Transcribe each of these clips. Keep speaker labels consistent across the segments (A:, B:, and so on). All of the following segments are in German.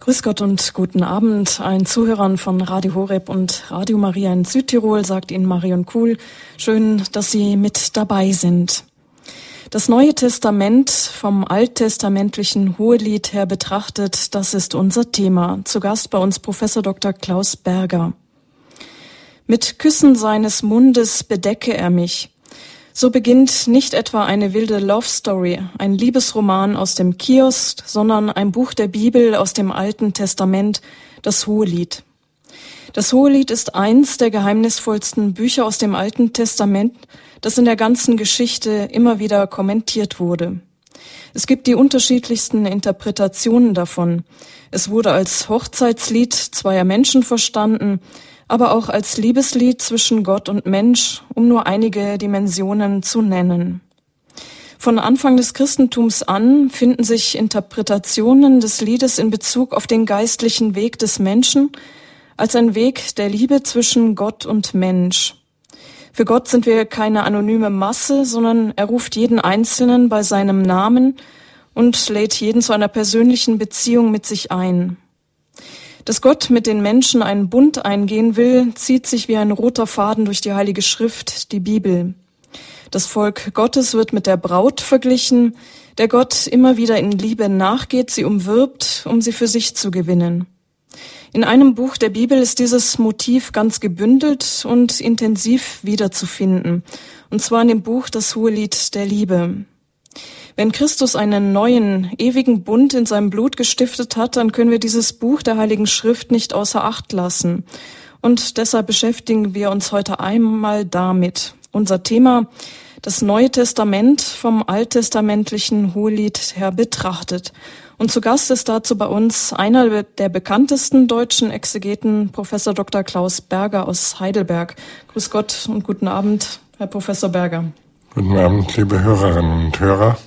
A: Grüß Gott und guten Abend allen Zuhörern von Radio Horeb und Radio Maria in Südtirol, sagt Ihnen Marion Kuhl. Schön, dass Sie mit dabei sind. Das Neue Testament vom alttestamentlichen Hohelied her betrachtet, das ist unser Thema. Zu Gast bei uns Professor Dr. Klaus Berger. Mit Küssen seines Mundes bedecke er mich. So beginnt nicht etwa eine wilde Love Story, ein Liebesroman aus dem Kiosk, sondern ein Buch der Bibel aus dem Alten Testament, das Hohelied. Das Hohelied ist eins der geheimnisvollsten Bücher aus dem Alten Testament, das in der ganzen Geschichte immer wieder kommentiert wurde. Es gibt die unterschiedlichsten Interpretationen davon. Es wurde als Hochzeitslied zweier Menschen verstanden, aber auch als Liebeslied zwischen Gott und Mensch, um nur einige Dimensionen zu nennen. Von Anfang des Christentums an finden sich Interpretationen des Liedes in Bezug auf den geistlichen Weg des Menschen als ein Weg der Liebe zwischen Gott und Mensch. Für Gott sind wir keine anonyme Masse, sondern er ruft jeden Einzelnen bei seinem Namen und lädt jeden zu einer persönlichen Beziehung mit sich ein. Dass Gott mit den Menschen einen Bund eingehen will, zieht sich wie ein roter Faden durch die Heilige Schrift, die Bibel. Das Volk Gottes wird mit der Braut verglichen, der Gott immer wieder in Liebe nachgeht, sie umwirbt, um sie für sich zu gewinnen. In einem Buch der Bibel ist dieses Motiv ganz gebündelt und intensiv wiederzufinden, und zwar in dem Buch Das Hohelied der Liebe. Wenn Christus einen neuen, ewigen Bund in seinem Blut gestiftet hat, dann können wir dieses Buch der Heiligen Schrift nicht außer Acht lassen. Und deshalb beschäftigen wir uns heute einmal damit. Unser Thema, das Neue Testament vom alttestamentlichen Hohelied her betrachtet. Und zu Gast ist dazu bei uns einer der bekanntesten deutschen Exegeten, Professor Dr. Klaus Berger aus Heidelberg. Grüß Gott und guten Abend, Herr Professor Berger.
B: Guten Abend, liebe Hörerinnen und Hörer.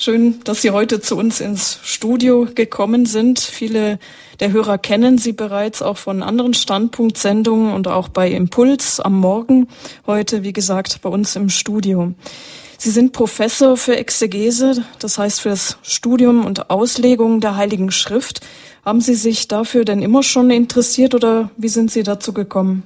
A: Schön, dass Sie heute zu uns ins Studio gekommen sind. Viele der Hörer kennen Sie bereits auch von anderen Standpunktsendungen und auch bei Impuls am Morgen. Heute, wie gesagt, bei uns im Studio. Sie sind Professor für Exegese, das heißt für das Studium und Auslegung der Heiligen Schrift. Haben Sie sich dafür denn immer schon interessiert oder wie sind Sie dazu gekommen?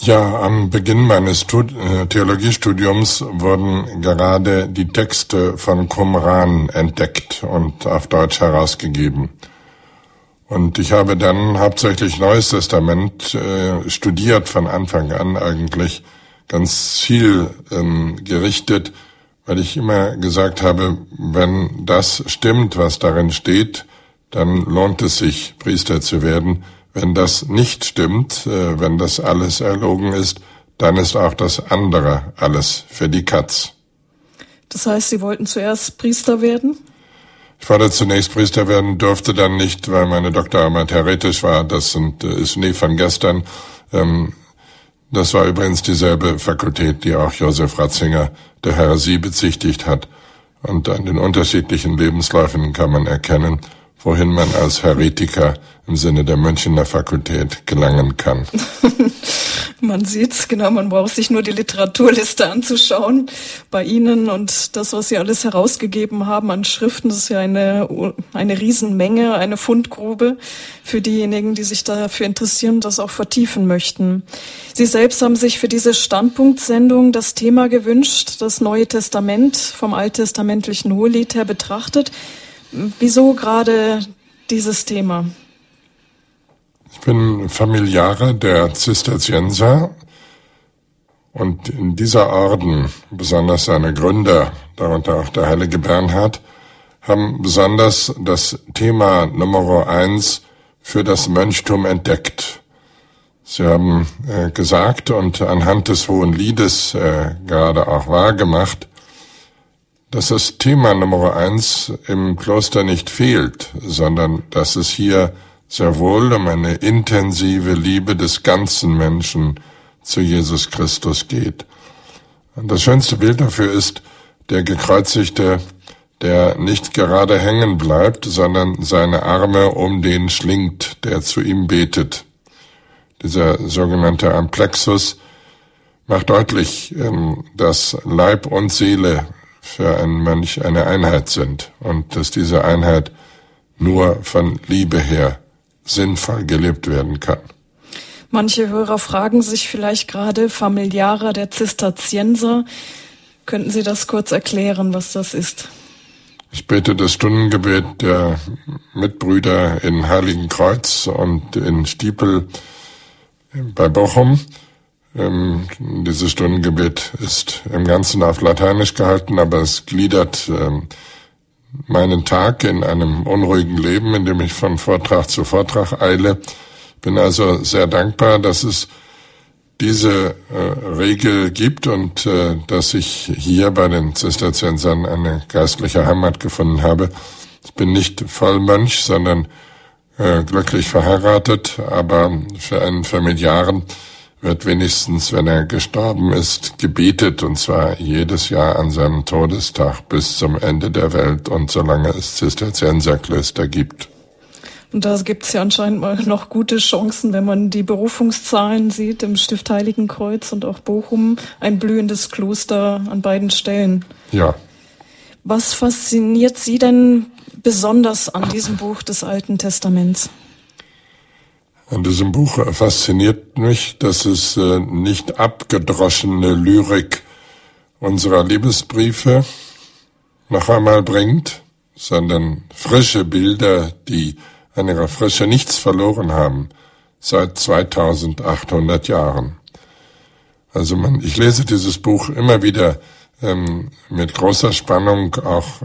B: Ja, am Beginn meines äh, Theologiestudiums wurden gerade die Texte von Qumran entdeckt und auf Deutsch herausgegeben. Und ich habe dann hauptsächlich Neues Testament äh, studiert von Anfang an eigentlich ganz viel ähm, gerichtet, weil ich immer gesagt habe, wenn das stimmt, was darin steht, dann lohnt es sich, Priester zu werden. Wenn das nicht stimmt, äh, wenn das alles erlogen ist, dann ist auch das andere alles für die Katz.
A: Das heißt, Sie wollten zuerst Priester werden?
B: Ich wollte zunächst Priester werden, durfte dann nicht, weil meine Doktorarbeit heretisch war. Das sind, äh, ist nie von gestern. Ähm, das war übrigens dieselbe Fakultät, die auch Josef Ratzinger der Heresie bezichtigt hat. Und an den unterschiedlichen Lebensläufen kann man erkennen, wohin man als Heretiker im Sinne der Münchener Fakultät gelangen kann.
A: man sieht's, genau, man braucht sich nur die Literaturliste anzuschauen bei Ihnen und das, was Sie alles herausgegeben haben an Schriften, das ist ja eine, eine Riesenmenge, eine Fundgrube für diejenigen, die sich dafür interessieren und das auch vertiefen möchten. Sie selbst haben sich für diese Standpunktsendung das Thema gewünscht, das Neue Testament vom alttestamentlichen Hohelied her betrachtet. Wieso gerade dieses Thema?
B: Ich bin Familiare der Zisterzienser und in dieser Orden, besonders seine Gründer, darunter auch der heilige Bernhard, haben besonders das Thema Nummer eins für das Mönchtum entdeckt. Sie haben äh, gesagt und anhand des Hohen Liedes äh, gerade auch wahrgemacht, dass das Thema Nummer eins im Kloster nicht fehlt, sondern dass es hier sehr wohl um eine intensive Liebe des ganzen Menschen zu Jesus Christus geht. Und das schönste Bild dafür ist der Gekreuzigte, der nicht gerade hängen bleibt, sondern seine Arme um den schlingt, der zu ihm betet. Dieser sogenannte Amplexus macht deutlich, ähm, dass Leib und Seele für einen Mönch eine Einheit sind und dass diese Einheit nur von Liebe her sinnvoll gelebt werden kann.
A: Manche Hörer fragen sich vielleicht gerade Familiarer der Zisterzienser. Könnten Sie das kurz erklären, was das ist?
B: Ich bete das Stundengebet der Mitbrüder in Heiligen Kreuz und in Stiepel bei Bochum. Ähm, dieses Stundengebet ist im Ganzen auf Lateinisch gehalten, aber es gliedert ähm, meinen Tag in einem unruhigen Leben, in dem ich von Vortrag zu Vortrag eile. Bin also sehr dankbar, dass es diese äh, Regel gibt und äh, dass ich hier bei den Zisterziensern eine geistliche Heimat gefunden habe. Ich bin nicht Vollmönch, sondern äh, glücklich verheiratet, aber für einen Familiaren wird wenigstens, wenn er gestorben ist, gebetet, und zwar jedes Jahr an seinem Todestag bis zum Ende der Welt und solange es Zisterzienserklöster gibt.
A: Und da gibt es ja anscheinend mal noch gute Chancen, wenn man die Berufungszahlen sieht im Stift Heiligenkreuz und auch Bochum, ein blühendes Kloster an beiden Stellen.
B: Ja.
A: Was fasziniert Sie denn besonders an diesem Buch des Alten Testaments?
B: An diesem Buch fasziniert mich, dass es äh, nicht abgedroschene Lyrik unserer Liebesbriefe noch einmal bringt, sondern frische Bilder, die an ihrer Frische nichts verloren haben seit 2800 Jahren. Also man, ich lese dieses Buch immer wieder ähm, mit großer Spannung, auch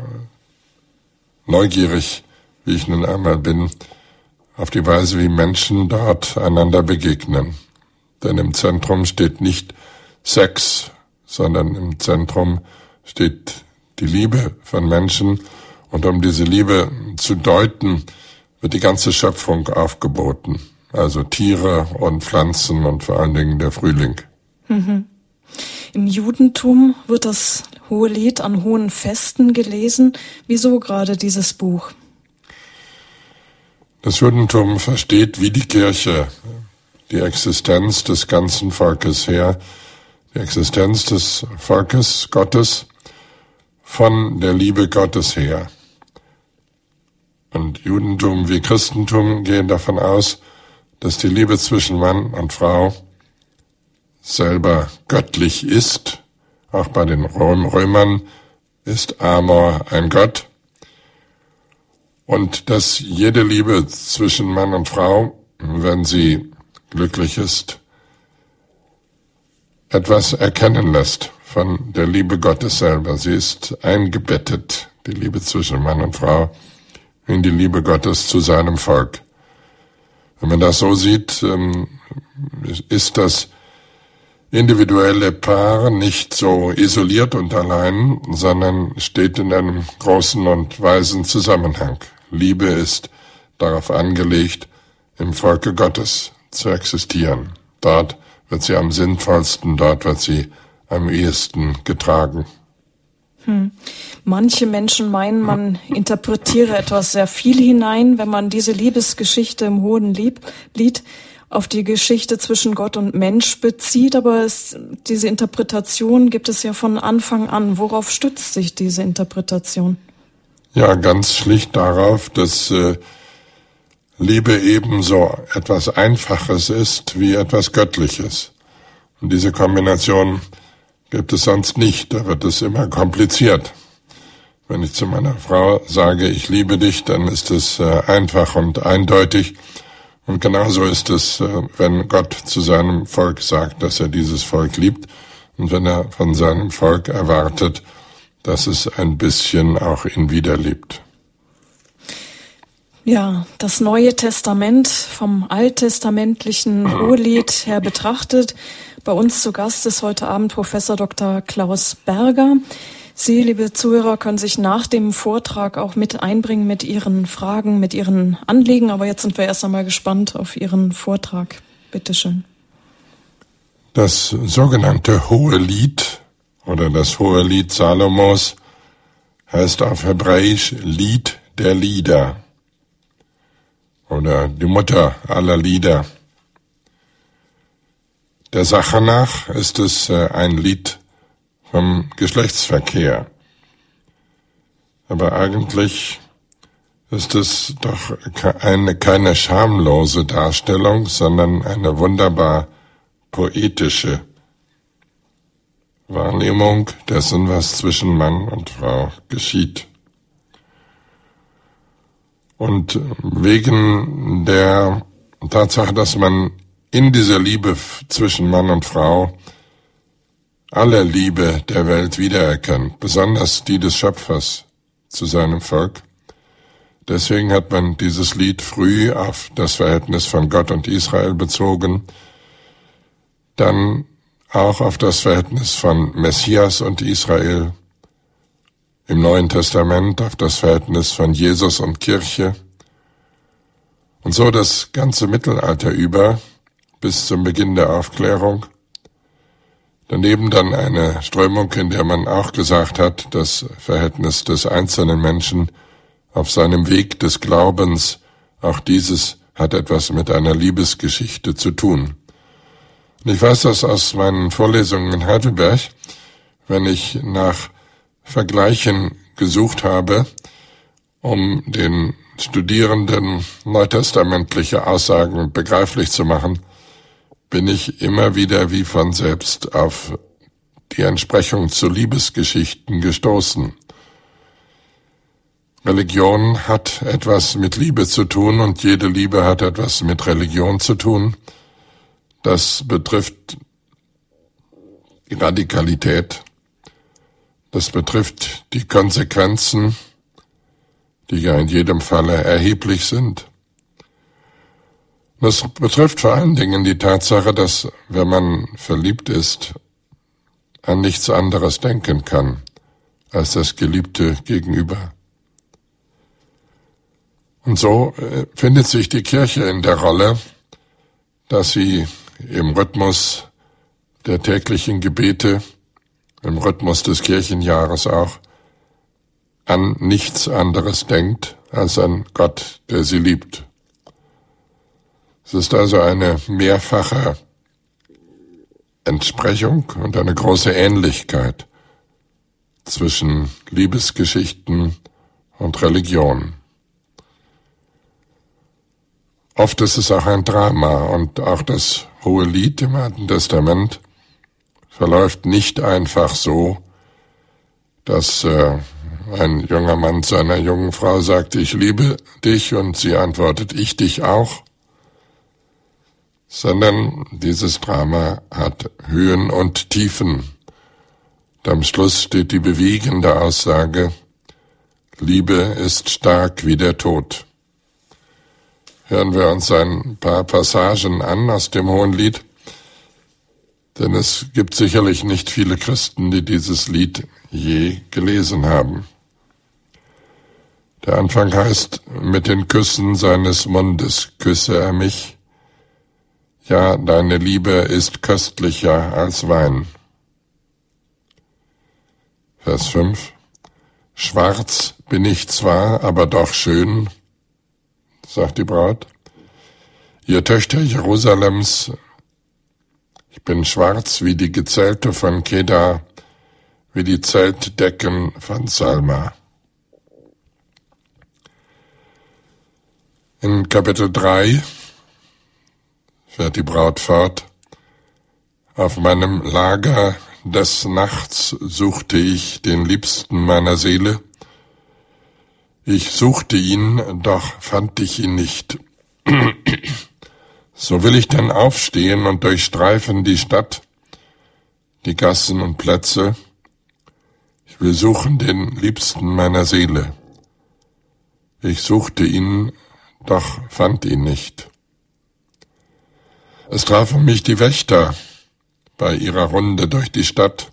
B: neugierig, wie ich nun einmal bin, auf die Weise, wie Menschen dort einander begegnen. Denn im Zentrum steht nicht Sex, sondern im Zentrum steht die Liebe von Menschen. Und um diese Liebe zu deuten, wird die ganze Schöpfung aufgeboten. Also Tiere und Pflanzen und vor allen Dingen der Frühling.
A: Mhm. Im Judentum wird das Hohe Lied an hohen Festen gelesen. Wieso gerade dieses Buch?
B: Das Judentum versteht wie die Kirche die Existenz des ganzen Volkes her, die Existenz des Volkes Gottes von der Liebe Gottes her. Und Judentum wie Christentum gehen davon aus, dass die Liebe zwischen Mann und Frau selber göttlich ist. Auch bei den Römern ist Amor ein Gott und dass jede Liebe zwischen Mann und Frau, wenn sie glücklich ist, etwas erkennen lässt von der Liebe Gottes selber. Sie ist eingebettet, die Liebe zwischen Mann und Frau, in die Liebe Gottes zu seinem Volk. Wenn man das so sieht, ähm, ist das individuelle Paar nicht so isoliert und allein, sondern steht in einem großen und weisen Zusammenhang. Liebe ist darauf angelegt, im Volke Gottes zu existieren. Dort wird sie am sinnvollsten, dort wird sie am ehesten getragen.
A: Hm. Manche Menschen meinen, man interpretiere etwas sehr viel hinein, wenn man diese Liebesgeschichte im Hohen Lied auf die Geschichte zwischen Gott und Mensch bezieht, aber es, diese Interpretation gibt es ja von Anfang an. Worauf stützt sich diese Interpretation?
B: Ja, ganz schlicht darauf, dass äh, Liebe ebenso etwas Einfaches ist wie etwas Göttliches. Und diese Kombination gibt es sonst nicht, da wird es immer kompliziert. Wenn ich zu meiner Frau sage, ich liebe dich, dann ist es äh, einfach und eindeutig. Und genauso ist es, äh, wenn Gott zu seinem Volk sagt, dass er dieses Volk liebt und wenn er von seinem Volk erwartet, dass es ein bisschen auch ihn wiederlebt.
A: Ja, das Neue Testament vom alttestamentlichen Hohelied her betrachtet. Bei uns zu Gast ist heute Abend Professor Dr. Klaus Berger. Sie, liebe Zuhörer, können sich nach dem Vortrag auch mit einbringen mit Ihren Fragen, mit Ihren Anliegen. Aber jetzt sind wir erst einmal gespannt auf Ihren Vortrag. Bitte schön.
B: Das sogenannte Hohelied oder das hohe Lied Salomos heißt auf Hebräisch Lied der Lieder oder die Mutter aller Lieder. Der Sache nach ist es äh, ein Lied vom Geschlechtsverkehr. Aber eigentlich ist es doch eine, keine schamlose Darstellung, sondern eine wunderbar poetische Wahrnehmung dessen, was zwischen Mann und Frau geschieht. Und wegen der Tatsache, dass man in dieser Liebe zwischen Mann und Frau alle Liebe der Welt wiedererkennt, besonders die des Schöpfers zu seinem Volk. Deswegen hat man dieses Lied früh auf das Verhältnis von Gott und Israel bezogen, dann auch auf das Verhältnis von Messias und Israel, im Neuen Testament auf das Verhältnis von Jesus und Kirche und so das ganze Mittelalter über bis zum Beginn der Aufklärung. Daneben dann eine Strömung, in der man auch gesagt hat, das Verhältnis des einzelnen Menschen auf seinem Weg des Glaubens, auch dieses hat etwas mit einer Liebesgeschichte zu tun. Ich weiß das aus meinen Vorlesungen in Heidelberg, wenn ich nach Vergleichen gesucht habe, um den Studierenden neutestamentliche Aussagen begreiflich zu machen, bin ich immer wieder wie von selbst auf die Entsprechung zu Liebesgeschichten gestoßen. Religion hat etwas mit Liebe zu tun und jede Liebe hat etwas mit Religion zu tun. Das betrifft die Radikalität, das betrifft die Konsequenzen, die ja in jedem Falle erheblich sind. Das betrifft vor allen Dingen die Tatsache, dass, wenn man verliebt ist, an nichts anderes denken kann als das Geliebte gegenüber. Und so äh, findet sich die Kirche in der Rolle, dass sie im Rhythmus der täglichen Gebete, im Rhythmus des Kirchenjahres auch, an nichts anderes denkt als an Gott, der sie liebt. Es ist also eine mehrfache Entsprechung und eine große Ähnlichkeit zwischen Liebesgeschichten und Religion. Oft ist es auch ein Drama und auch das hohe Lied im Alten Testament verläuft nicht einfach so, dass äh, ein junger Mann seiner jungen Frau sagt, ich liebe dich und sie antwortet, ich dich auch, sondern dieses Drama hat Höhen und Tiefen. Und am Schluss steht die bewegende Aussage, Liebe ist stark wie der Tod. Hören wir uns ein paar Passagen an aus dem Hohen Lied, denn es gibt sicherlich nicht viele Christen, die dieses Lied je gelesen haben. Der Anfang heißt, mit den Küssen seines Mundes küsse er mich. Ja, deine Liebe ist köstlicher als Wein. Vers 5. Schwarz bin ich zwar, aber doch schön, sagt die Braut. Ihr Töchter Jerusalems, ich bin schwarz wie die Gezelte von Kedar, wie die Zeltdecken von Salma. In Kapitel 3 fährt die Braut fort. Auf meinem Lager des Nachts suchte ich den Liebsten meiner Seele. Ich suchte ihn, doch fand ich ihn nicht. so will ich denn aufstehen und durchstreifen die Stadt, die Gassen und Plätze. Ich will suchen den Liebsten meiner Seele. Ich suchte ihn, doch fand ihn nicht. Es trafen mich die Wächter bei ihrer Runde durch die Stadt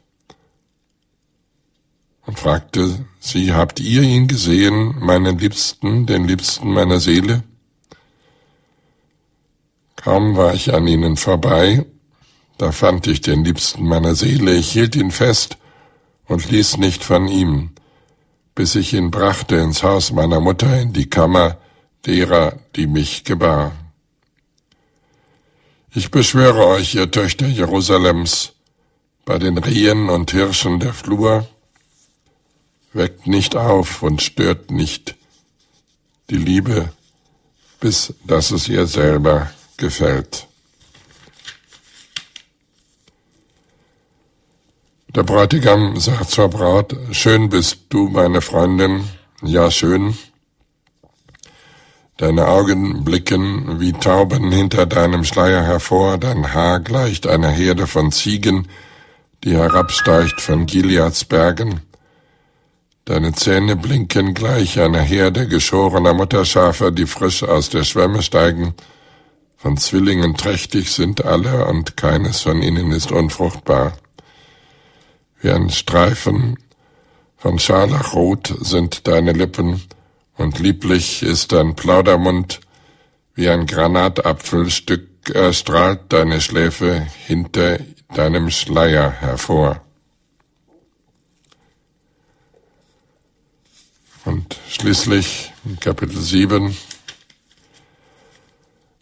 B: und fragte sie, habt ihr ihn gesehen, meinen Liebsten, den Liebsten meiner Seele? Kaum war ich an ihnen vorbei, da fand ich den Liebsten meiner Seele, ich hielt ihn fest und ließ nicht von ihm, bis ich ihn brachte ins Haus meiner Mutter in die Kammer, derer, die mich gebar. Ich beschwöre euch, ihr Töchter Jerusalems, bei den Rehen und Hirschen der Flur, weckt nicht auf und stört nicht die Liebe, bis dass es ihr selber gefällt. Der Bräutigam sagt zur Braut, schön bist du, meine Freundin, ja schön. Deine Augen blicken wie Tauben hinter deinem Schleier hervor, dein Haar gleicht einer Herde von Ziegen, die herabsteigt von Gileads Bergen. Deine Zähne blinken gleich einer Herde geschorener Mutterschafe, die frisch aus der Schwemme steigen. Von Zwillingen trächtig sind alle, und keines von ihnen ist unfruchtbar. Wie ein Streifen von Scharlachrot sind deine Lippen, und lieblich ist dein Plaudermund, wie ein Granatapfelstück erstrahlt deine Schläfe hinter deinem Schleier hervor. Und schließlich Kapitel 7,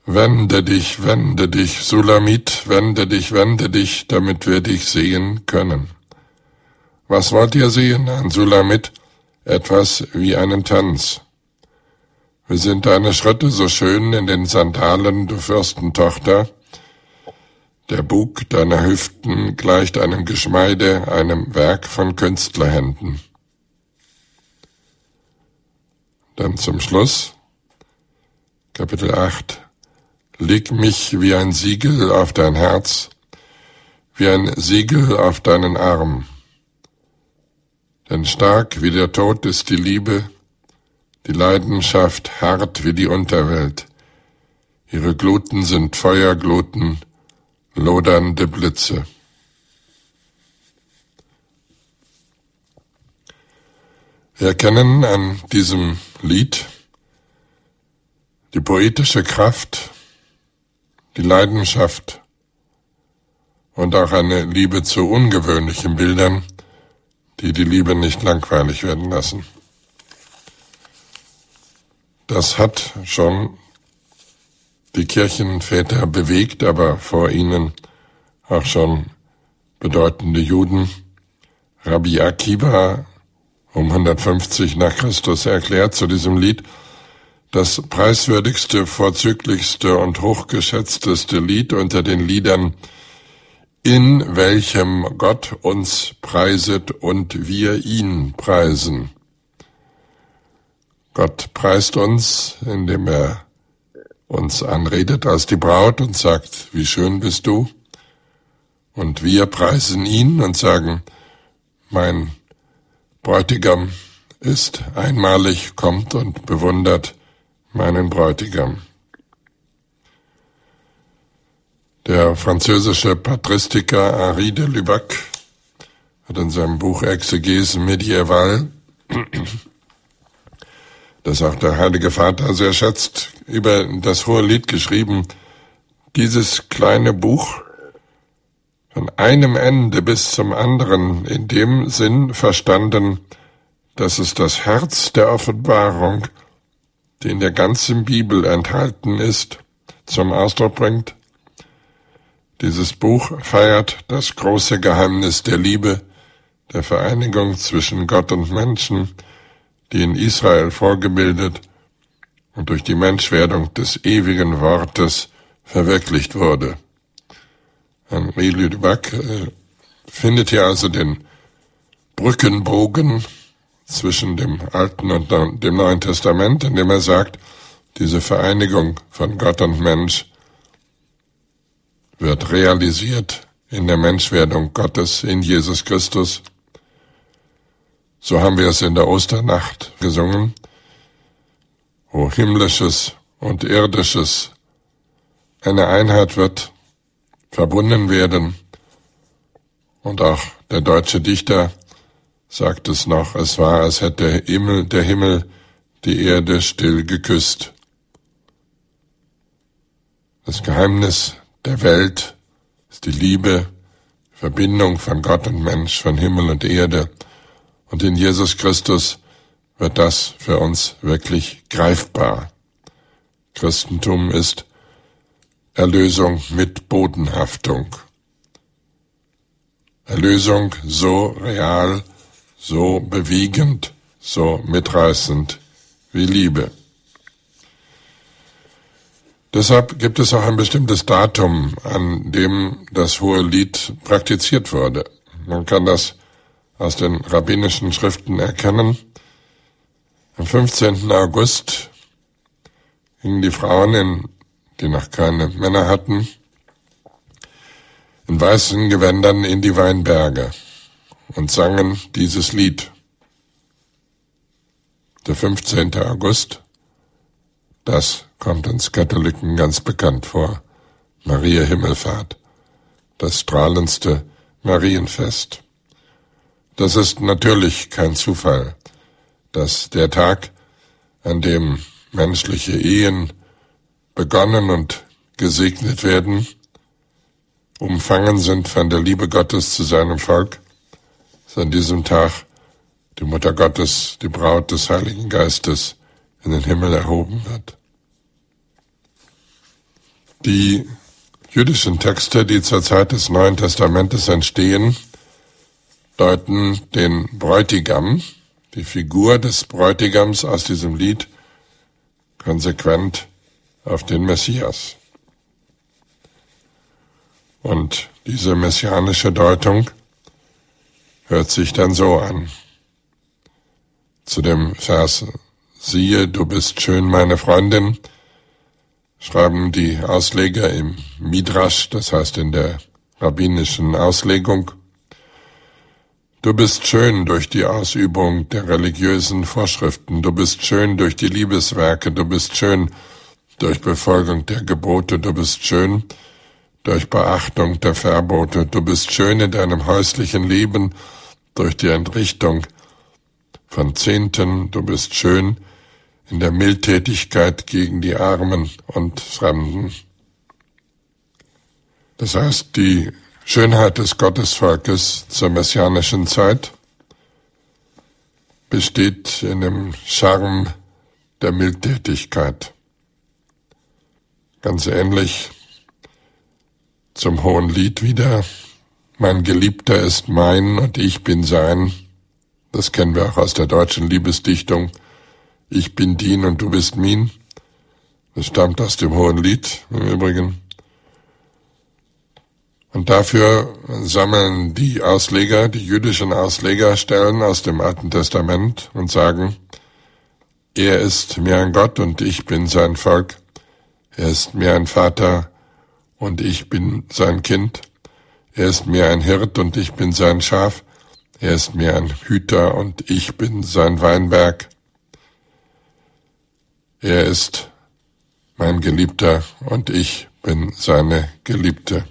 B: Wende dich, wende dich, Sulamit, wende dich, wende dich, damit wir dich sehen können. Was wollt ihr sehen, ein Sulamit? Etwas wie einen Tanz. Wie sind deine Schritte so schön in den Sandalen, du Fürstentochter? Der Bug deiner Hüften gleicht einem Geschmeide, einem Werk von Künstlerhänden. Dann zum Schluss, Kapitel 8. Leg mich wie ein Siegel auf dein Herz, wie ein Siegel auf deinen Arm. Denn stark wie der Tod ist die Liebe, die Leidenschaft hart wie die Unterwelt. Ihre Gluten sind Feuergluten, lodernde Blitze. Erkennen an diesem Lied die poetische Kraft, die Leidenschaft und auch eine Liebe zu ungewöhnlichen Bildern, die die Liebe nicht langweilig werden lassen. Das hat schon die Kirchenväter bewegt, aber vor ihnen auch schon bedeutende Juden. Rabbi Akiva um 150 nach Christus erklärt zu diesem Lied, das preiswürdigste, vorzüglichste und hochgeschätzteste Lied unter den Liedern in welchem Gott uns preiset und wir ihn preisen. Gott preist uns, indem er uns anredet als die Braut und sagt, wie schön bist du. Und wir preisen ihn und sagen, mein Bräutigam ist einmalig, kommt und bewundert meinen Bräutigam. Der französische Patristiker Henri de Lubac hat in seinem Buch Exegese Medieval, das auch der Heilige Vater sehr schätzt, über das hohe Lied geschrieben, dieses kleine Buch von einem Ende bis zum anderen in dem Sinn verstanden, dass es das Herz der Offenbarung, die in der ganzen Bibel enthalten ist, zum Ausdruck bringt dieses Buch feiert das große Geheimnis der Liebe, der Vereinigung zwischen Gott und Menschen, die in Israel vorgebildet und durch die Menschwerdung des ewigen Wortes verwirklicht wurde. Henri Ludebac äh, findet hier also den Brückenbogen zwischen dem Alten und dem Neuen Testament, in dem er sagt, diese Vereinigung von Gott und Mensch wird realisiert in der Menschwerdung Gottes in Jesus Christus. So haben wir es in der Osternacht gesungen, wo himmlisches und irdisches eine Einheit wird, verbunden werden. Und auch der deutsche Dichter sagt es noch, es war, als hätte der Himmel, der Himmel die Erde still geküsst. Das Geheimnis der Welt ist die Liebe, Verbindung von Gott und Mensch, von Himmel und Erde. Und in Jesus Christus wird das für uns wirklich greifbar. Christentum ist Erlösung mit Bodenhaftung. Erlösung so real, so bewegend, so mitreißend wie Liebe. Deshalb gibt es auch ein bestimmtes Datum, an dem das hohe Lied praktiziert wurde. Man kann das aus den rabbinischen Schriften erkennen. Am 15. August gingen die Frauen, in, die noch keine Männer hatten, in weißen Gewändern in die Weinberge und sangen dieses Lied. Der 15. August, das kommt uns Katholiken ganz bekannt vor. Maria Himmelfahrt, das strahlendste Marienfest. Das ist natürlich kein Zufall, dass der Tag, an dem menschliche Ehen begonnen und gesegnet werden, umfangen sind von der Liebe Gottes zu seinem Volk, dass an diesem Tag die Mutter Gottes, die Braut des Heiligen Geistes, in den Himmel erhoben wird. Die jüdischen Texte, die zur Zeit des Neuen Testamentes entstehen, deuten den Bräutigam, die Figur des Bräutigams aus diesem Lied, konsequent auf den Messias. Und diese messianische Deutung hört sich dann so an. Zu dem Vers Siehe, du bist schön, meine Freundin, schreiben die Ausleger im Midrash, das heißt in der rabbinischen Auslegung, Du bist schön durch die Ausübung der religiösen Vorschriften, du bist schön durch die Liebeswerke, du bist schön durch Befolgung der Gebote, du bist schön durch Beachtung der Verbote, du bist schön in deinem häuslichen Leben durch die Entrichtung von Zehnten, du bist schön in der Mildtätigkeit gegen die Armen und Fremden. Das heißt, die Schönheit des Gottesvolkes zur messianischen Zeit besteht in dem Charme der Mildtätigkeit. Ganz ähnlich zum Hohen Lied wieder. Mein Geliebter ist mein und ich bin sein. Das kennen wir auch aus der deutschen Liebesdichtung. Ich bin din und du bist min. Das stammt aus dem Hohen Lied im Übrigen. Und dafür sammeln die Ausleger, die jüdischen Ausleger Stellen aus dem Alten Testament und sagen, er ist mir ein Gott und ich bin sein Volk. Er ist mir ein Vater und ich bin sein Kind. Er ist mir ein Hirt und ich bin sein Schaf. Er ist mir ein Hüter und ich bin sein Weinberg. Er ist mein Geliebter und ich bin seine Geliebte.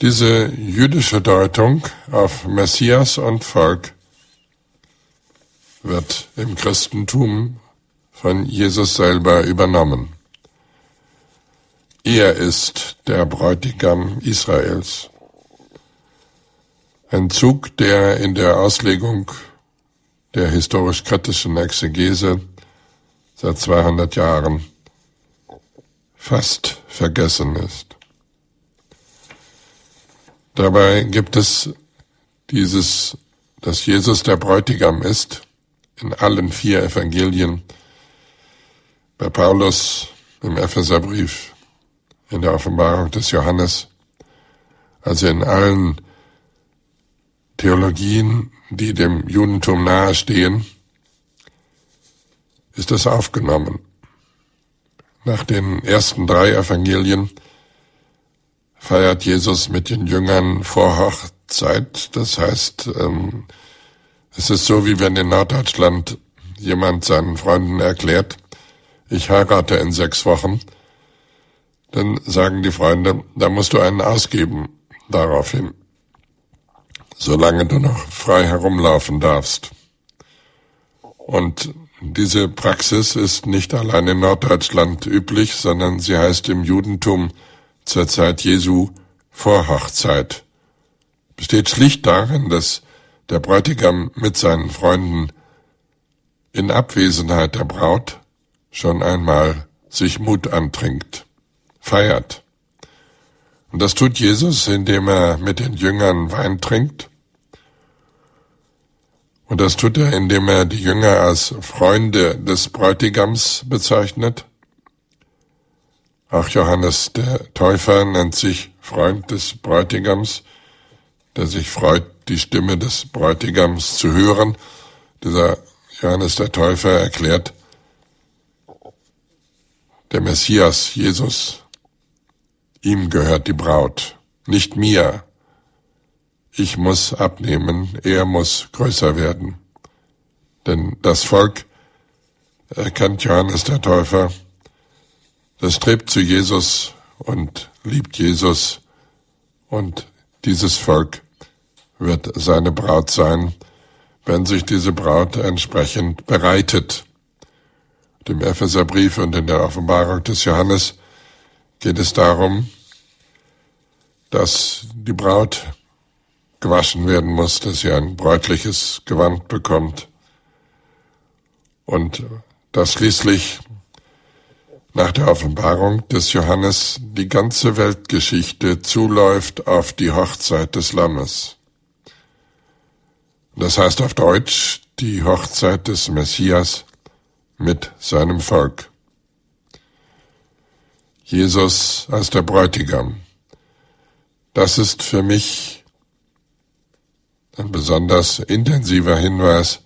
B: Diese jüdische Deutung auf Messias und Volk wird im Christentum von Jesus selber übernommen. Er ist der Bräutigam Israels. Ein Zug, der in der Auslegung der historisch-kritischen Exegese seit 200 Jahren fast vergessen ist. Dabei gibt es dieses, dass Jesus der Bräutigam ist, in allen vier Evangelien, bei Paulus im Epheserbrief, in der Offenbarung des Johannes, also in allen Theologien, die dem Judentum nahestehen, ist es aufgenommen. Nach den ersten drei Evangelien feiert Jesus mit den Jüngern Vorhochzeit. Das heißt, ähm, es ist so, wie wenn in Norddeutschland jemand seinen Freunden erklärt, ich heirate in sechs Wochen. Dann sagen die Freunde, da musst du einen ausgeben daraufhin, solange du noch frei herumlaufen darfst. Und diese Praxis ist nicht allein in Norddeutschland üblich, sondern sie heißt im Judentum zur Zeit Jesu Vorhochzeit besteht schlicht darin, dass der Bräutigam mit seinen Freunden in Abwesenheit der Braut schon einmal sich Mut antrinkt, feiert. Und das tut Jesus, indem er mit den Jüngern Wein trinkt Und das tut er, indem er die Jünger als Freunde des Bräutigams bezeichnet. Auch Johannes der Täufer nennt sich Freund des Bräutigams, der sich freut, die Stimme des Bräutigams zu hören. Dieser Johannes der Täufer erklärt, der Messias, Jesus, ihm gehört die Braut, nicht mir. Ich muss abnehmen, er muss größer werden. Denn das Volk, erkennt Johannes der Täufer, das strebt zu Jesus und liebt Jesus und dieses Volk wird seine Braut sein, wenn sich diese Braut entsprechend bereitet. Dem Epheserbrief und in der Offenbarung des Johannes geht es darum, dass die Braut gewaschen werden muss, dass sie ein bräutliches Gewand bekommt und dass schließlich nach der Offenbarung des Johannes die ganze Weltgeschichte zuläuft auf die Hochzeit des Lammes. Das heißt auf Deutsch die Hochzeit des Messias mit seinem Volk. Jesus als der Bräutigam. Das ist für mich ein besonders intensiver Hinweis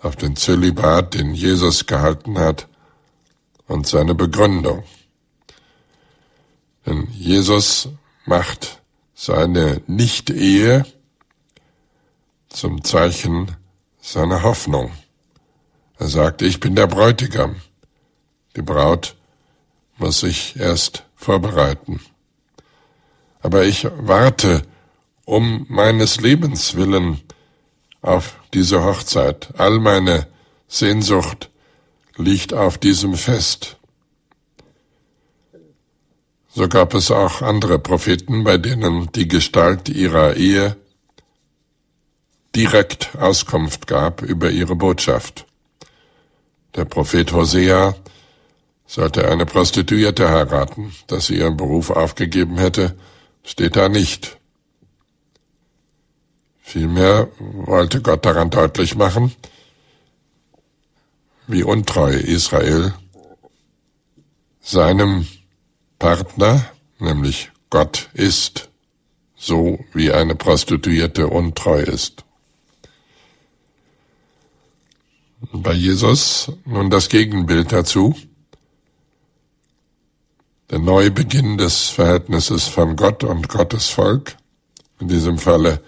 B: auf den Zölibat, den Jesus gehalten hat und seine Begründung. Denn Jesus macht seine Nicht-Ehe zum Zeichen seiner Hoffnung. Er sagt, ich bin der Bräutigam. Die Braut muss sich erst vorbereiten. Aber ich warte um meines Lebens willen auf diese Hochzeit. All meine Sehnsucht liegt auf diesem Fest. So gab es auch andere Propheten, bei denen die Gestalt ihrer Ehe direkt Auskunft gab über ihre Botschaft. Der Prophet Hosea sollte eine Prostituierte heiraten, dass sie ihren Beruf aufgegeben hätte, steht da nicht. Vielmehr wollte Gott daran deutlich machen, wie untreu Israel seinem Partner, nämlich Gott, ist, so wie eine Prostituierte untreu ist. Bei Jesus. Nun das Gegenbild dazu, der Neubeginn des Verhältnisses von Gott und Gottes Volk, in diesem Falle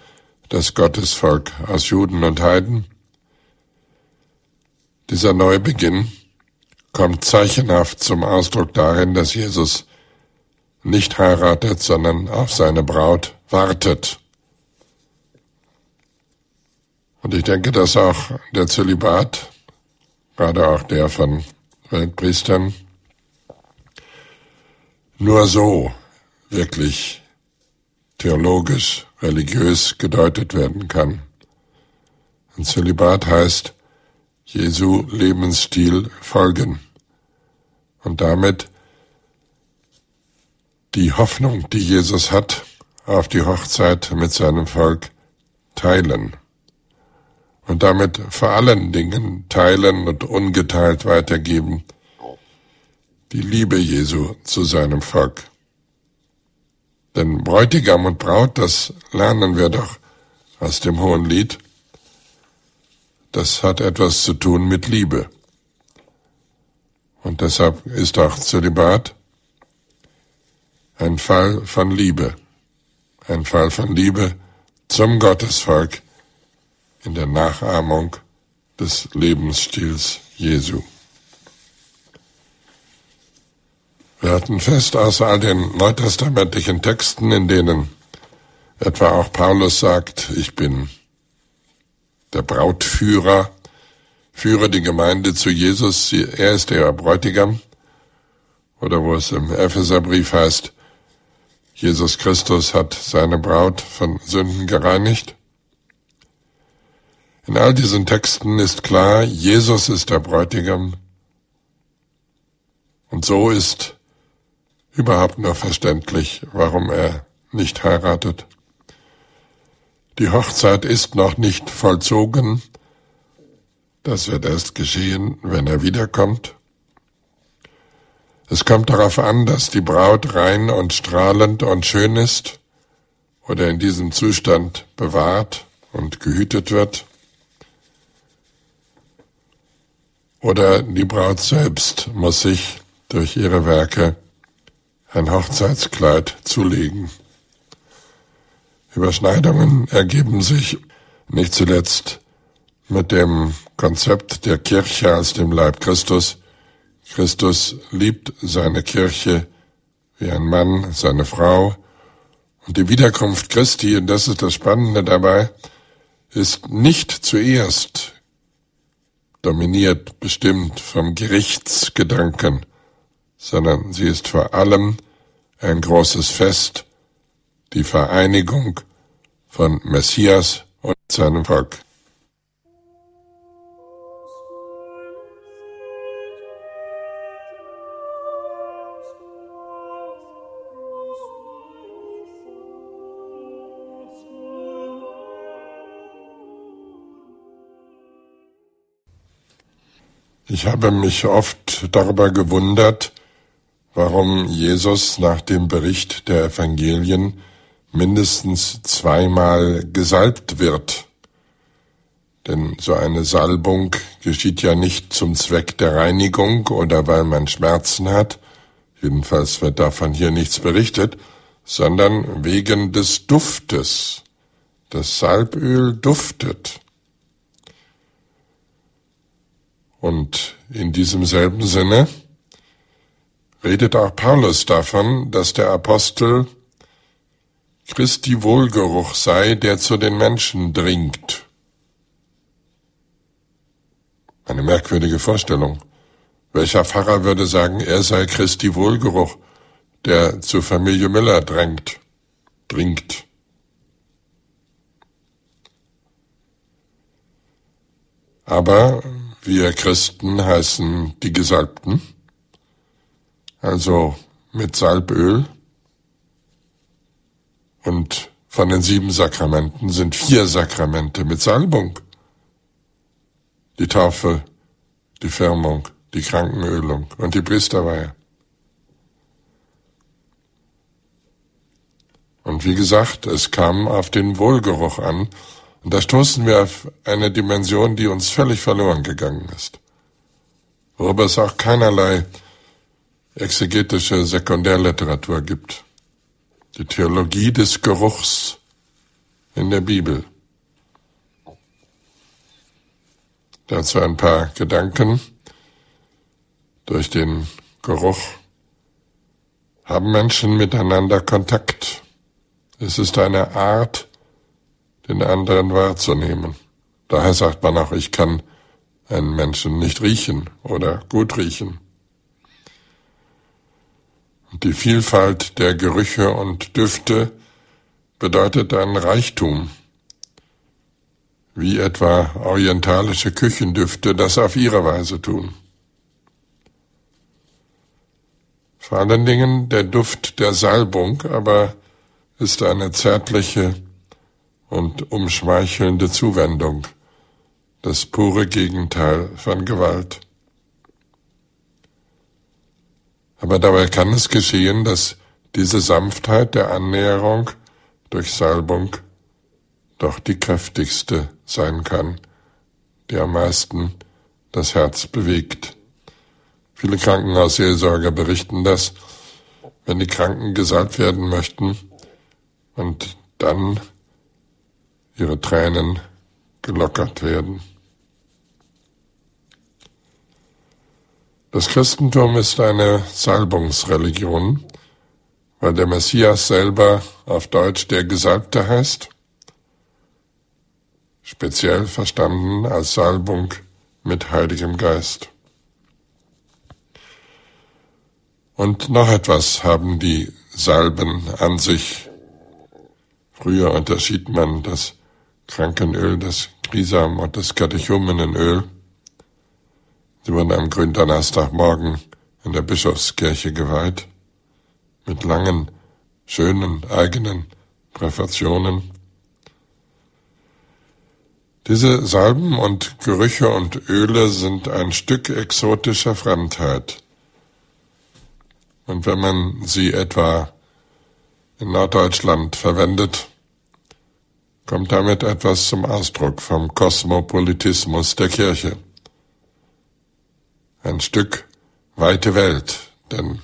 B: das Gottesvolk aus Juden und Heiden, dieser Neubeginn kommt zeichenhaft zum Ausdruck darin, dass Jesus nicht heiratet, sondern auf seine Braut wartet. Und ich denke, dass auch der Zölibat, gerade auch der von Weltpriestern, nur so wirklich theologisch, religiös gedeutet werden kann. Ein Zölibat heißt, Jesu Lebensstil folgen und damit die Hoffnung, die Jesus hat, auf die Hochzeit mit seinem Volk teilen und damit vor allen Dingen teilen und ungeteilt weitergeben die Liebe Jesu zu seinem Volk. Denn Bräutigam und Braut, das lernen wir doch aus dem Hohen Lied, das hat etwas zu tun mit Liebe. Und deshalb ist auch Zölibat ein Fall von Liebe, ein Fall von Liebe zum Gottesvolk in der Nachahmung des Lebensstils Jesu. Wir hatten fest aus all den neutestamentlichen Texten, in denen etwa auch Paulus sagt, ich bin der Brautführer, führe die Gemeinde zu Jesus, er ist der Bräutigam. Oder wo es im Epheserbrief heißt, Jesus Christus hat seine Braut von Sünden gereinigt. In all diesen Texten ist klar, Jesus ist der Bräutigam. Und so ist überhaupt nur verständlich, warum er nicht heiratet. Die Hochzeit ist noch nicht vollzogen, das wird erst geschehen, wenn er wiederkommt. Es kommt darauf an, dass die Braut rein und strahlend und schön ist oder in diesem Zustand bewahrt und gehütet wird. Oder die Braut selbst muss sich durch ihre Werke ein Hochzeitskleid zulegen. Überschneidungen ergeben sich nicht zuletzt mit dem Konzept der Kirche als dem Leib Christus. Christus liebt seine Kirche wie ein Mann seine Frau. Und die Wiederkunft Christi, und das ist das Spannende dabei, ist nicht zuerst dominiert, bestimmt vom Gerichtsgedanken, sondern sie ist vor allem ein großes Fest, die Vereinigung von Messias und seinem Volk. Ich habe mich oft darüber gewundert, warum Jesus nach dem Bericht der Evangelien mindestens zweimal gesalbt wird. Denn so eine Salbung geschieht ja nicht zum Zweck der Reinigung oder weil man Schmerzen hat, jedenfalls wird davon hier nichts berichtet, sondern wegen des Duftes. Das Salböl duftet. Und in diesem selben Sinne redet auch Paulus davon, dass der Apostel Christi Wohlgeruch sei, der zu den Menschen dringt. Eine merkwürdige Vorstellung. Welcher Pfarrer würde sagen, er sei Christi Wohlgeruch, der zur Familie Müller drängt, dringt? Aber wir Christen heißen die Gesalbten, also mit Salböl. Und von den sieben Sakramenten sind vier Sakramente mit Salbung. Die Taufe, die Firmung, die Krankenölung und die Priesterweihe. Und wie gesagt, es kam auf den Wohlgeruch an, und da stoßen wir auf eine Dimension, die uns völlig verloren gegangen ist, worüber es auch keinerlei exegetische Sekundärliteratur gibt. Die Theologie des Geruchs in der Bibel. Dazu ein paar Gedanken. Durch den Geruch haben Menschen miteinander Kontakt. Es ist eine Art, den anderen wahrzunehmen. Daher sagt man auch, ich kann einen Menschen nicht riechen oder gut riechen. Die Vielfalt der Gerüche und Düfte bedeutet ein Reichtum, wie etwa orientalische Küchendüfte das auf ihre Weise tun. Vor allen Dingen der Duft der Salbung aber ist eine zärtliche und umschmeichelnde Zuwendung, das pure Gegenteil von Gewalt. Aber dabei kann es geschehen, dass diese Sanftheit der Annäherung durch Salbung doch die kräftigste sein kann, die am meisten das Herz bewegt. Viele Krankenhausseelsorger berichten das, wenn die Kranken gesalbt werden möchten und dann ihre Tränen gelockert werden. Das Christentum ist eine Salbungsreligion, weil der Messias selber auf Deutsch der Gesalbte heißt, speziell verstanden als Salbung mit Heiligem Geist. Und noch etwas haben die Salben an sich. Früher unterschied man das Krankenöl, das Grisam und das Katechumenenöl. Sie wurden am Gründonnerstagmorgen in der Bischofskirche geweiht, mit langen, schönen, eigenen Präfationen. Diese Salben und Gerüche und Öle sind ein Stück exotischer Fremdheit. Und wenn man sie etwa in Norddeutschland verwendet, kommt damit etwas zum Ausdruck vom Kosmopolitismus der Kirche. Ein Stück weite Welt, denn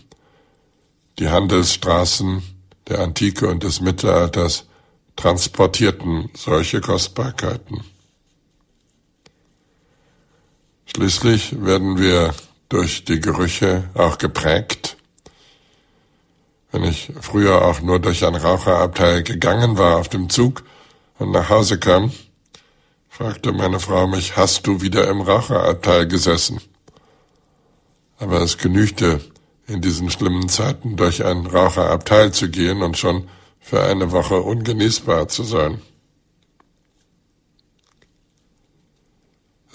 B: die Handelsstraßen der Antike und des Mittelalters transportierten solche Kostbarkeiten. Schließlich werden wir durch die Gerüche auch geprägt. Wenn ich früher auch nur durch ein Raucherabteil gegangen war auf dem Zug und nach Hause kam, fragte meine Frau mich, hast du wieder im Raucherabteil gesessen? Aber es genügte in diesen schlimmen Zeiten durch ein Raucherabteil zu gehen und schon für eine Woche ungenießbar zu sein.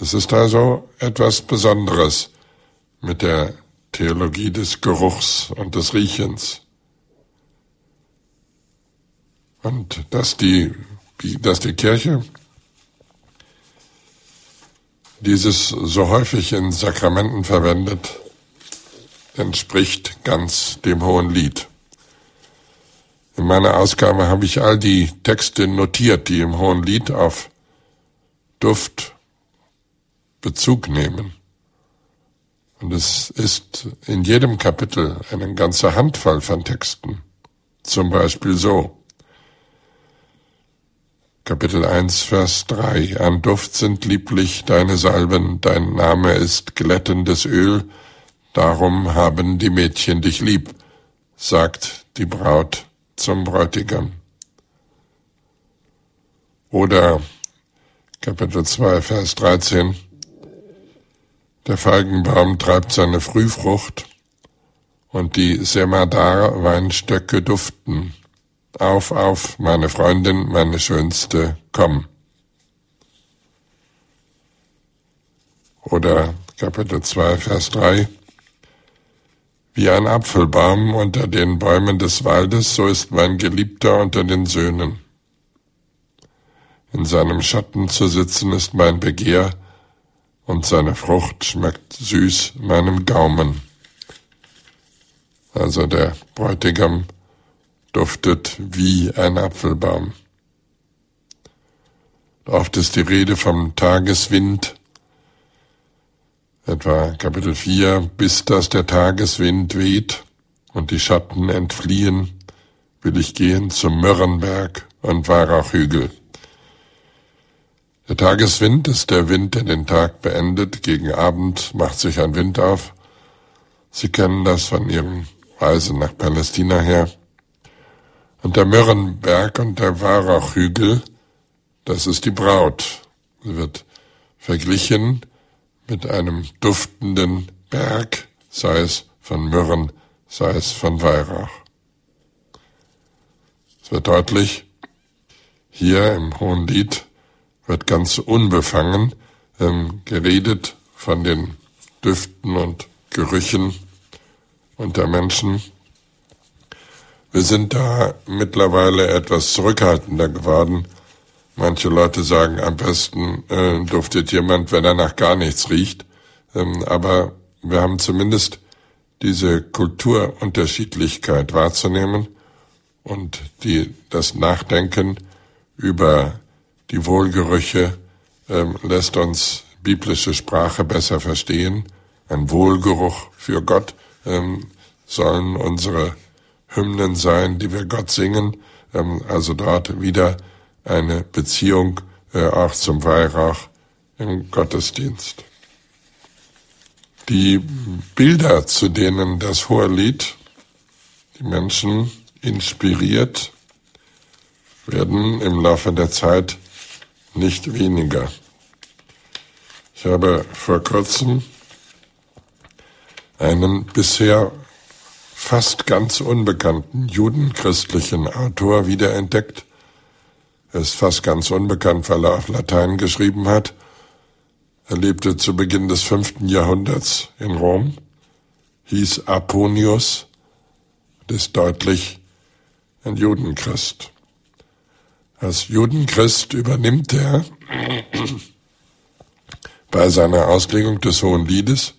B: Es ist also etwas Besonderes mit der Theologie des Geruchs und des Riechens. Und dass die, dass die Kirche dieses so häufig in Sakramenten verwendet, entspricht ganz dem Hohen Lied. In meiner Ausgabe habe ich all die Texte notiert, die im Hohen Lied auf Duft, Bezug nehmen. Und es ist in jedem Kapitel eine ganze Handvoll von Texten. Zum Beispiel so. Kapitel 1, Vers 3. An Duft sind lieblich deine Salben, dein Name ist glättendes Öl, darum haben die Mädchen dich lieb, sagt die Braut zum Bräutigam. Oder Kapitel 2, Vers 13. Der Feigenbaum treibt seine Frühfrucht und die Semadar-Weinstöcke duften. Auf, auf, meine Freundin, meine Schönste, komm. Oder Kapitel 2, Vers 3. Wie ein Apfelbaum unter den Bäumen des Waldes, so ist mein Geliebter unter den Söhnen. In seinem Schatten zu sitzen ist mein Begehr, und seine Frucht schmeckt süß meinem Gaumen. Also der Bräutigam duftet wie ein Apfelbaum. Oft ist die Rede vom Tageswind, etwa Kapitel 4, bis dass der Tageswind weht und die Schatten entfliehen, will ich gehen zum Mürrenberg und Weihrauchhügel. Der Tageswind ist der Wind, der den Tag beendet. Gegen Abend macht sich ein Wind auf. Sie kennen das von Ihren Reisen nach Palästina her. Und der Mürrenberg und der Weihrauchhügel, das ist die Braut. Sie wird verglichen mit einem duftenden Berg, sei es von Myrrhen, sei es von Weihrauch. Es wird deutlich, hier im Hohen Lied wird ganz unbefangen ähm, geredet von den Düften und Gerüchen unter Menschen. Wir sind da mittlerweile etwas zurückhaltender geworden. Manche Leute sagen, am besten äh, duftet jemand, wenn er nach gar nichts riecht. Ähm, aber wir haben zumindest diese Kulturunterschiedlichkeit wahrzunehmen und die, das Nachdenken über die Wohlgerüche ähm, lässt uns biblische Sprache besser verstehen. Ein Wohlgeruch für Gott ähm, sollen unsere Hymnen sein, die wir Gott singen. Ähm, also dort wieder eine Beziehung äh, auch zum Weihrauch im Gottesdienst. Die Bilder, zu denen das hohe Lied die Menschen inspiriert, werden im Laufe der Zeit nicht weniger. Ich habe vor kurzem einen bisher fast ganz unbekannten judenchristlichen Autor wiederentdeckt. Er ist fast ganz unbekannt, weil er auf Latein geschrieben hat. Er lebte zu Beginn des fünften Jahrhunderts in Rom, hieß Aponius und ist deutlich ein Judenchrist. Als Judenchrist übernimmt er bei seiner Auslegung des Hohen Liedes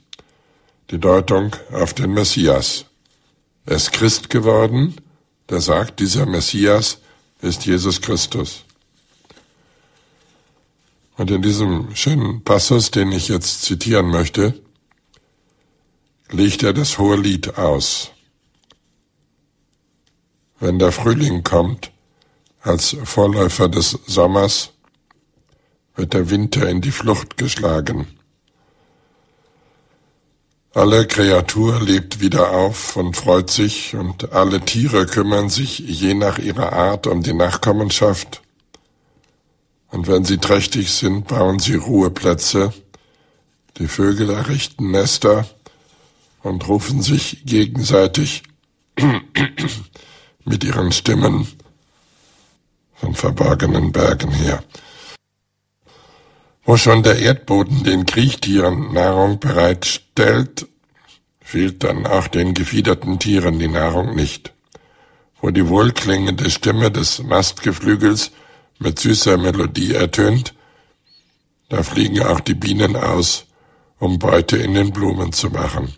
B: die Deutung auf den Messias. Er ist Christ geworden, der sagt, dieser Messias ist Jesus Christus. Und in diesem schönen Passus, den ich jetzt zitieren möchte, legt er das hohe Lied aus. Wenn der Frühling kommt, als Vorläufer des Sommers, wird der Winter in die Flucht geschlagen. Alle Kreatur lebt wieder auf und freut sich, und alle Tiere kümmern sich je nach ihrer Art um die Nachkommenschaft. Und wenn sie trächtig sind, bauen sie Ruheplätze. Die Vögel errichten Nester und rufen sich gegenseitig mit ihren Stimmen von verborgenen Bergen her. Wo schon der Erdboden den Kriechtieren Nahrung bereitstellt, fehlt dann auch den gefiederten Tieren die Nahrung nicht. Wo die wohlklingende Stimme des Mastgeflügels mit süßer Melodie ertönt, da fliegen auch die Bienen aus, um Beute in den Blumen zu machen.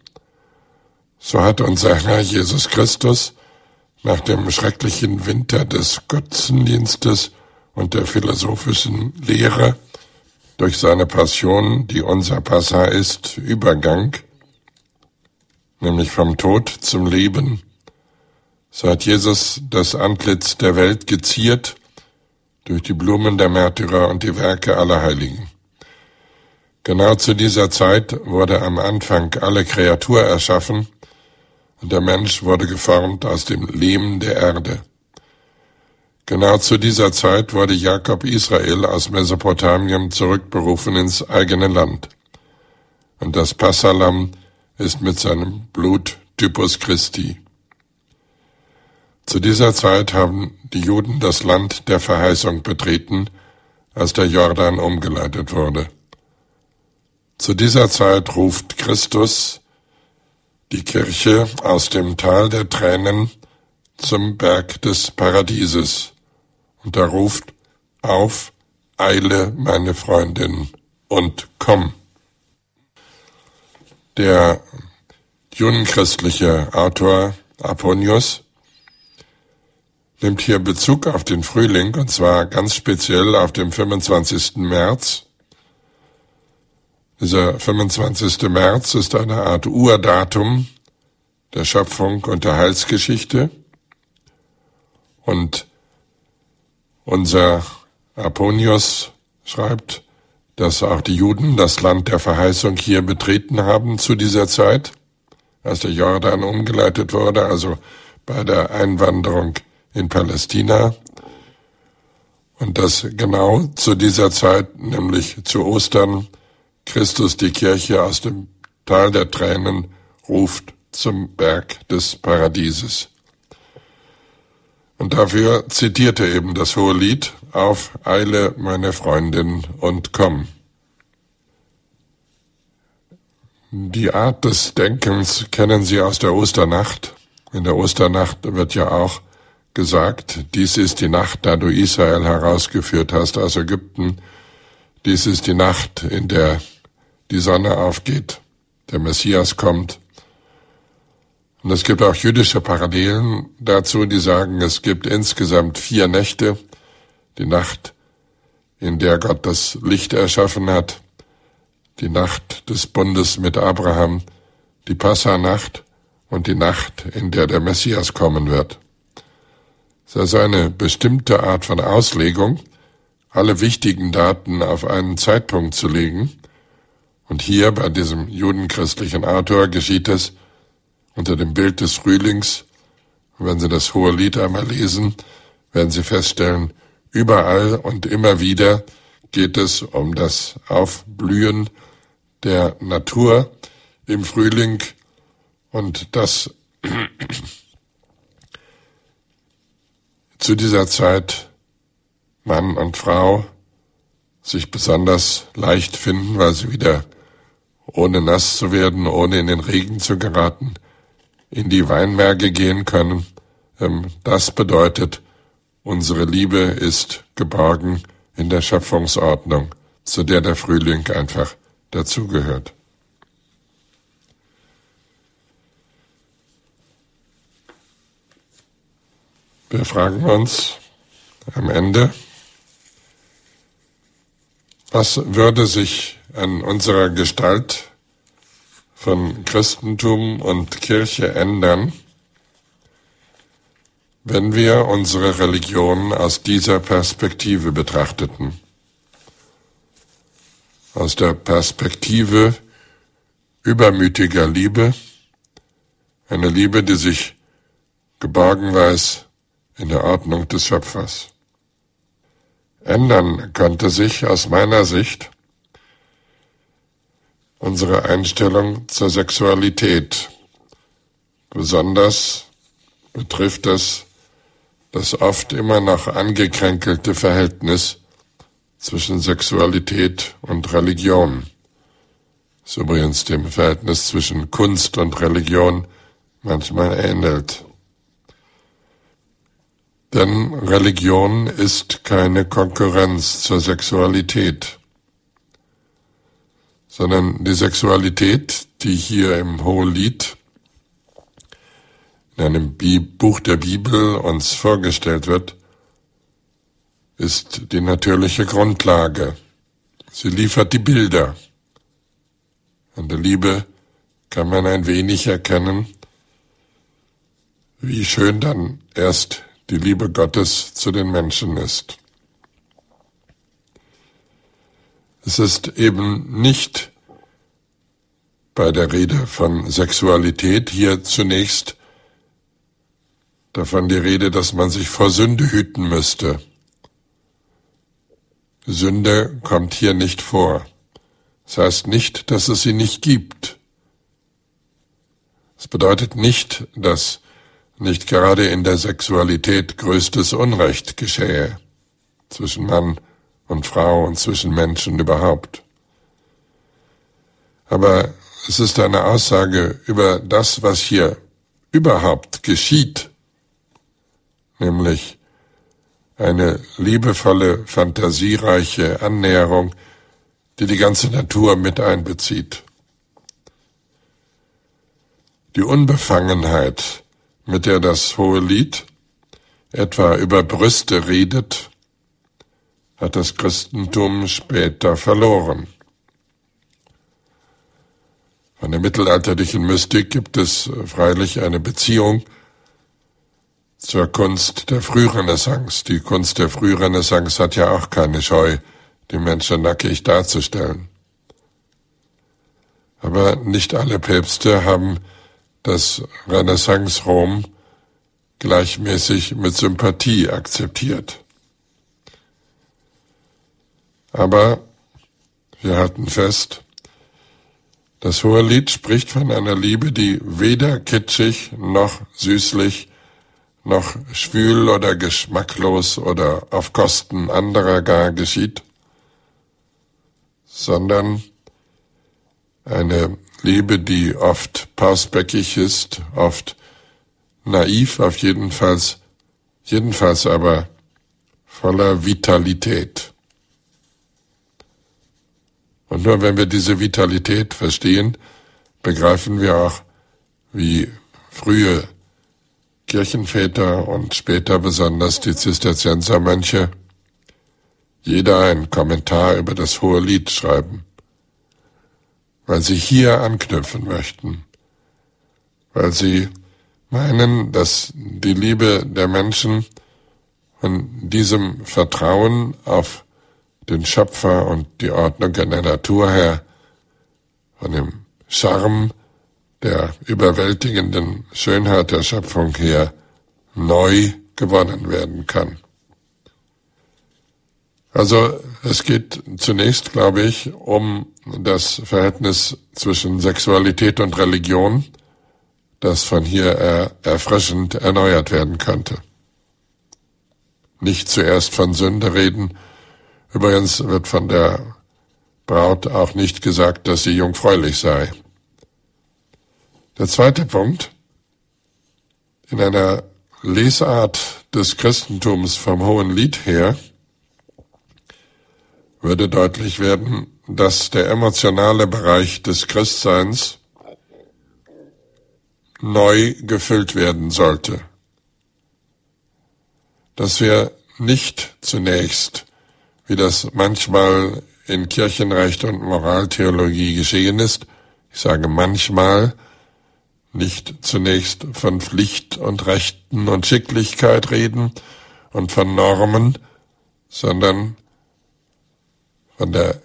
B: So hat unser Herr Jesus Christus nach dem schrecklichen Winter des Götzendienstes und der philosophischen Lehre durch seine Passion, die unser Passa ist, Übergang, nämlich vom Tod zum Leben. So hat Jesus das Antlitz der Welt geziert durch die Blumen der Märtyrer und die Werke aller Heiligen. Genau zu dieser Zeit wurde am Anfang alle Kreatur erschaffen und der Mensch wurde geformt aus dem Lehm der Erde. Genau zu dieser Zeit wurde Jakob Israel aus Mesopotamien zurückberufen ins eigene Land. Und das Passalam ist mit seinem Blut Typus Christi. Zu dieser Zeit haben die Juden das Land der Verheißung betreten, als der Jordan umgeleitet wurde. Zu dieser Zeit ruft Christus die Kirche aus dem Tal der Tränen zum Berg des Paradieses und er ruft auf, eile, meine Freundin, und komm. Der judenchristliche Autor Aponius nimmt hier Bezug auf den Frühling, und zwar ganz speziell auf dem 25. März. Dieser 25. März ist eine Art Urdatum der Schöpfung und der Heilsgeschichte. Und unser Aponius schreibt, dass auch die Juden das Land der Verheißung hier betreten haben zu dieser Zeit, als der Jordan umgeleitet wurde, also bei der Einwanderung in Palästina. Und dass genau zu dieser Zeit, nämlich zu Ostern, Christus die Kirche aus dem Tal der Tränen ruft zum Berg des Paradieses. Und dafür zitierte eben das hohe Lied auf Eile, meine Freundin, und komm. Die Art des Denkens kennen Sie aus der Osternacht. In der Osternacht wird ja auch gesagt, dies ist die Nacht, da du Israel herausgeführt hast aus Ägypten. Dies ist die Nacht, in der die Sonne aufgeht, der Messias kommt und es gibt auch jüdische Parallelen dazu, die sagen, es gibt insgesamt vier Nächte. Die Nacht, in der Gott das Licht erschaffen hat, die Nacht des Bundes mit Abraham, die Passanacht und die Nacht, in der der Messias kommen wird. Es ist also eine bestimmte Art von Auslegung, alle wichtigen Daten auf einen Zeitpunkt zu legen. Und hier bei diesem judenchristlichen Autor geschieht es unter dem Bild des Frühlings. Und wenn Sie das hohe Lied einmal lesen, werden Sie feststellen, überall und immer wieder geht es um das Aufblühen der Natur im Frühling und das zu dieser Zeit Mann und Frau sich besonders leicht finden, weil sie wieder ohne nass zu werden, ohne in den Regen zu geraten, in die Weinberge gehen können. Ähm, das bedeutet unsere Liebe ist geborgen in der Schöpfungsordnung, zu der der Frühling einfach dazugehört. Wir fragen uns am Ende, was würde sich an unserer Gestalt von Christentum und Kirche ändern, wenn wir unsere Religion aus dieser Perspektive betrachteten? Aus der Perspektive übermütiger Liebe, eine Liebe, die sich geborgen weiß in der Ordnung des Schöpfers. Ändern könnte sich aus meiner Sicht unsere Einstellung zur Sexualität. Besonders betrifft es das oft immer noch angekränkelte Verhältnis zwischen Sexualität und Religion. Das übrigens dem Verhältnis zwischen Kunst und Religion manchmal ähnelt. Denn Religion ist keine Konkurrenz zur Sexualität, sondern die Sexualität, die hier im Hohelied in einem Buch der Bibel uns vorgestellt wird, ist die natürliche Grundlage. Sie liefert die Bilder. An der Liebe kann man ein wenig erkennen, wie schön dann erst die Liebe Gottes zu den Menschen ist. Es ist eben nicht bei der Rede von Sexualität hier zunächst davon die Rede, dass man sich vor Sünde hüten müsste. Sünde kommt hier nicht vor. Das heißt nicht, dass es sie nicht gibt. Es bedeutet nicht, dass nicht gerade in der Sexualität größtes Unrecht geschähe zwischen Mann und Frau und zwischen Menschen überhaupt. Aber es ist eine Aussage über das, was hier überhaupt geschieht, nämlich eine liebevolle, fantasiereiche Annäherung, die die ganze Natur mit einbezieht. Die Unbefangenheit, mit der das hohe Lied etwa über Brüste redet, hat das Christentum später verloren. Von der mittelalterlichen Mystik gibt es freilich eine Beziehung zur Kunst der Frührenaissance. Die Kunst der Frührenaissance hat ja auch keine Scheu, die Menschen nackig darzustellen. Aber nicht alle Päpste haben das Renaissance-Rom gleichmäßig mit Sympathie akzeptiert. Aber wir halten fest, das hohe Lied spricht von einer Liebe, die weder kitschig noch süßlich noch schwül oder geschmacklos oder auf Kosten anderer gar geschieht, sondern eine Liebe, die oft pausbäckig ist, oft naiv, auf jedenfalls, jedenfalls aber voller Vitalität. Und nur wenn wir diese Vitalität verstehen, begreifen wir auch, wie frühe Kirchenväter und später besonders die Zisterziensermönche jeder einen Kommentar über das hohe Lied schreiben weil sie hier anknüpfen möchten, weil sie meinen, dass die Liebe der Menschen von diesem Vertrauen auf den Schöpfer und die Ordnung in der Natur her, von dem Charme der überwältigenden Schönheit der Schöpfung her neu gewonnen werden kann. Also es geht zunächst, glaube ich, um das Verhältnis zwischen Sexualität und Religion, das von hier er erfrischend erneuert werden könnte. Nicht zuerst von Sünde reden. Übrigens wird von der Braut auch nicht gesagt, dass sie jungfräulich sei. Der zweite Punkt. In einer Lesart des Christentums vom Hohen Lied her würde deutlich werden, dass der emotionale Bereich des Christseins neu gefüllt werden sollte. Dass wir nicht zunächst, wie das manchmal in Kirchenrecht und Moraltheologie geschehen ist, ich sage manchmal, nicht zunächst von Pflicht und Rechten und Schicklichkeit reden und von Normen, sondern von der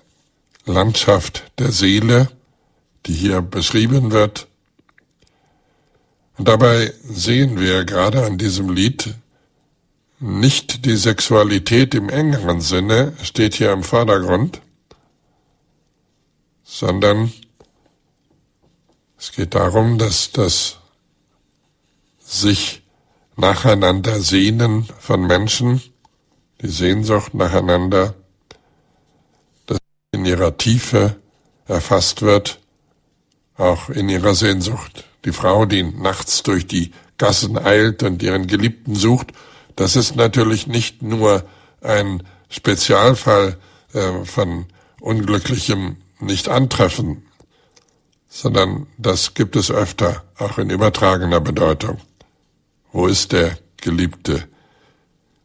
B: Landschaft der Seele, die hier beschrieben wird. Und dabei sehen wir gerade an diesem Lied, nicht die Sexualität im engeren Sinne steht hier im Vordergrund, sondern es geht darum, dass das sich nacheinander sehnen von Menschen, die Sehnsucht nacheinander, dass in ihrer Tiefe erfasst wird, auch in ihrer Sehnsucht. Die Frau, die nachts durch die Gassen eilt und ihren Geliebten sucht, das ist natürlich nicht nur ein Spezialfall äh, von unglücklichem Nicht-Antreffen sondern das gibt es öfter, auch in übertragener Bedeutung. Wo ist der Geliebte?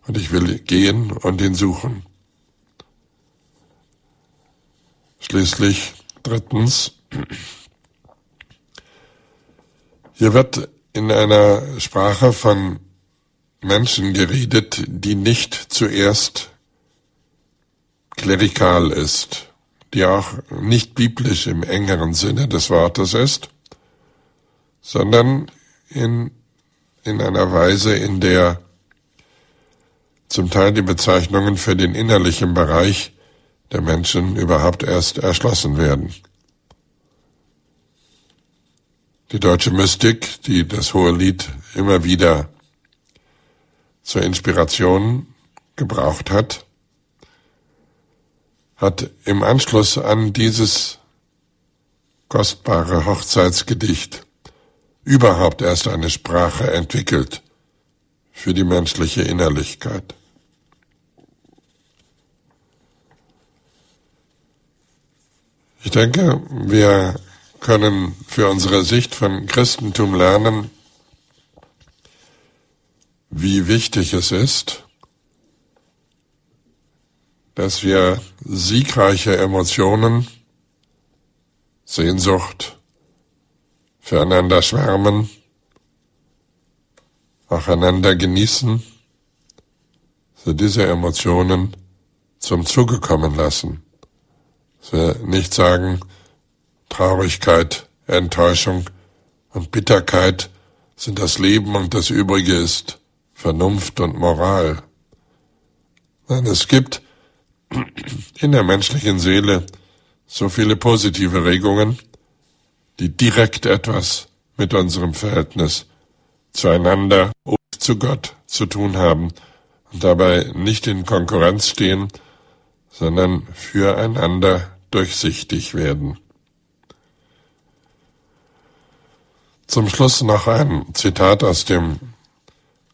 B: Und ich will gehen und ihn suchen. Schließlich drittens, hier wird in einer Sprache von Menschen geredet, die nicht zuerst klerikal ist die auch nicht biblisch im engeren Sinne des Wortes ist, sondern in, in einer Weise, in der zum Teil die Bezeichnungen für den innerlichen Bereich der Menschen überhaupt erst erschlossen werden. Die deutsche Mystik, die das hohe Lied immer wieder zur Inspiration gebraucht hat, hat im Anschluss an dieses kostbare Hochzeitsgedicht überhaupt erst eine Sprache entwickelt für die menschliche Innerlichkeit. Ich denke, wir können für unsere Sicht von Christentum lernen, wie wichtig es ist, dass wir siegreiche Emotionen, Sehnsucht, füreinander schwärmen, auch einander genießen, so diese Emotionen zum Zuge kommen lassen. So nicht sagen, Traurigkeit, Enttäuschung und Bitterkeit sind das Leben und das Übrige ist Vernunft und Moral. Nein, es gibt in der menschlichen Seele so viele positive Regungen, die direkt etwas mit unserem Verhältnis zueinander und zu Gott zu tun haben und dabei nicht in Konkurrenz stehen, sondern füreinander durchsichtig werden. Zum Schluss noch ein Zitat aus dem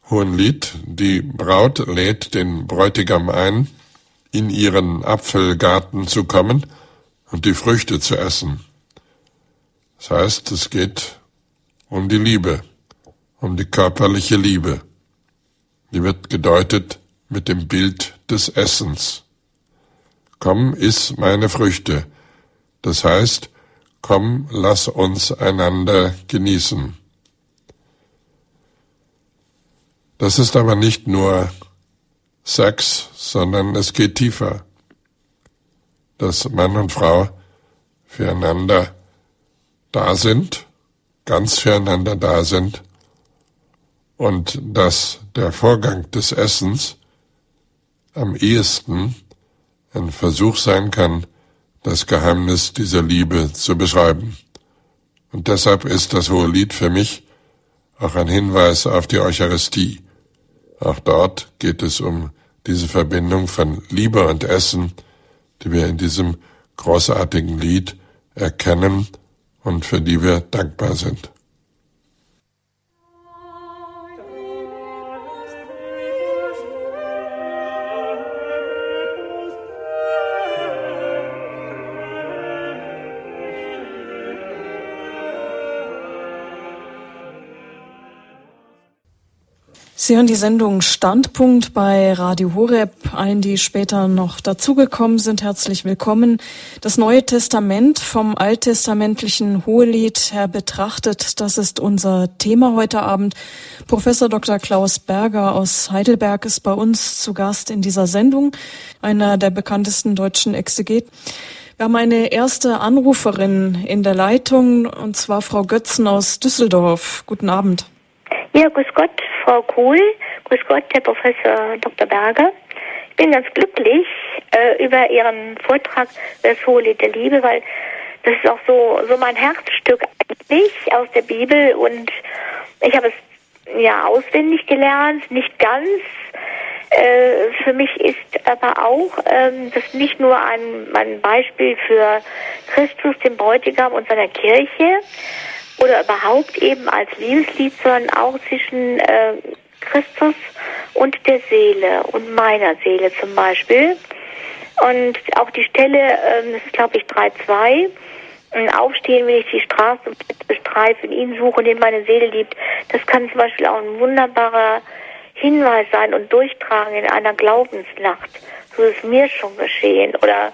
B: Hohen Lied. Die Braut lädt den Bräutigam ein, in ihren Apfelgarten zu kommen und die Früchte zu essen. Das heißt, es geht um die Liebe, um die körperliche Liebe. Die wird gedeutet mit dem Bild des Essens. Komm, iss meine Früchte. Das heißt, komm, lass uns einander genießen. Das ist aber nicht nur Sex, sondern es geht tiefer. Dass Mann und Frau füreinander da sind, ganz füreinander da sind und dass der Vorgang des Essens am ehesten ein Versuch sein kann, das Geheimnis dieser Liebe zu beschreiben. Und deshalb ist das Hohe Lied für mich auch ein Hinweis auf die Eucharistie. Auch dort geht es um diese Verbindung von Liebe und Essen, die wir in diesem großartigen Lied erkennen und für die wir dankbar sind.
A: Sie hören die Sendung Standpunkt bei Radio Horeb. Allen, die später noch dazugekommen sind, herzlich willkommen. Das Neue Testament vom alttestamentlichen Hohelied her betrachtet, das ist unser Thema heute Abend. Professor Dr. Klaus Berger aus Heidelberg ist bei uns zu Gast in dieser Sendung, einer der bekanntesten deutschen Exegeten. Wir haben eine erste Anruferin in der Leitung, und zwar Frau Götzen aus Düsseldorf. Guten Abend.
C: Ja, grüß Gott, Frau Kuhl. Grüß Gott, Herr Professor Dr. Berger. Ich bin ganz glücklich äh, über Ihren Vortrag das Hohe Lied der Liebe, weil das ist auch so, so mein Herzstück eigentlich aus der Bibel und ich habe es ja auswendig gelernt, nicht ganz. Äh, für mich ist aber auch ähm, das nicht nur ein, ein Beispiel für Christus, den Bräutigam und seiner Kirche, oder überhaupt eben als Liebeslied, sondern auch zwischen äh, Christus und der Seele und meiner Seele zum Beispiel. Und auch die Stelle, ähm, das ist glaube ich 3.2, Aufstehen, wenn ich die Straße bestreife, ihn suche, den meine Seele liebt, das kann zum Beispiel auch ein wunderbarer Hinweis sein und durchtragen in einer Glaubensnacht. So ist mir schon geschehen. Oder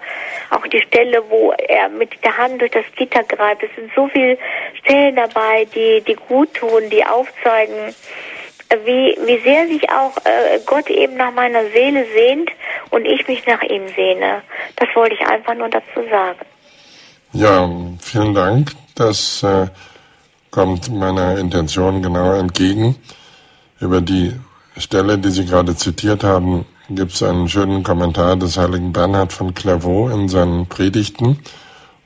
C: auch die Stelle, wo er mit der Hand durch das Gitter greift. Es sind so viele Stellen dabei, die, die gut tun, die aufzeigen, wie, wie sehr sich auch äh, Gott eben nach meiner Seele sehnt und ich mich nach ihm sehne. Das wollte ich einfach nur dazu sagen.
B: Ja, vielen Dank. Das äh, kommt meiner Intention genau entgegen. Über die Stelle, die Sie gerade zitiert haben, gibt es einen schönen Kommentar des heiligen Bernhard von Clairvaux in seinen Predigten.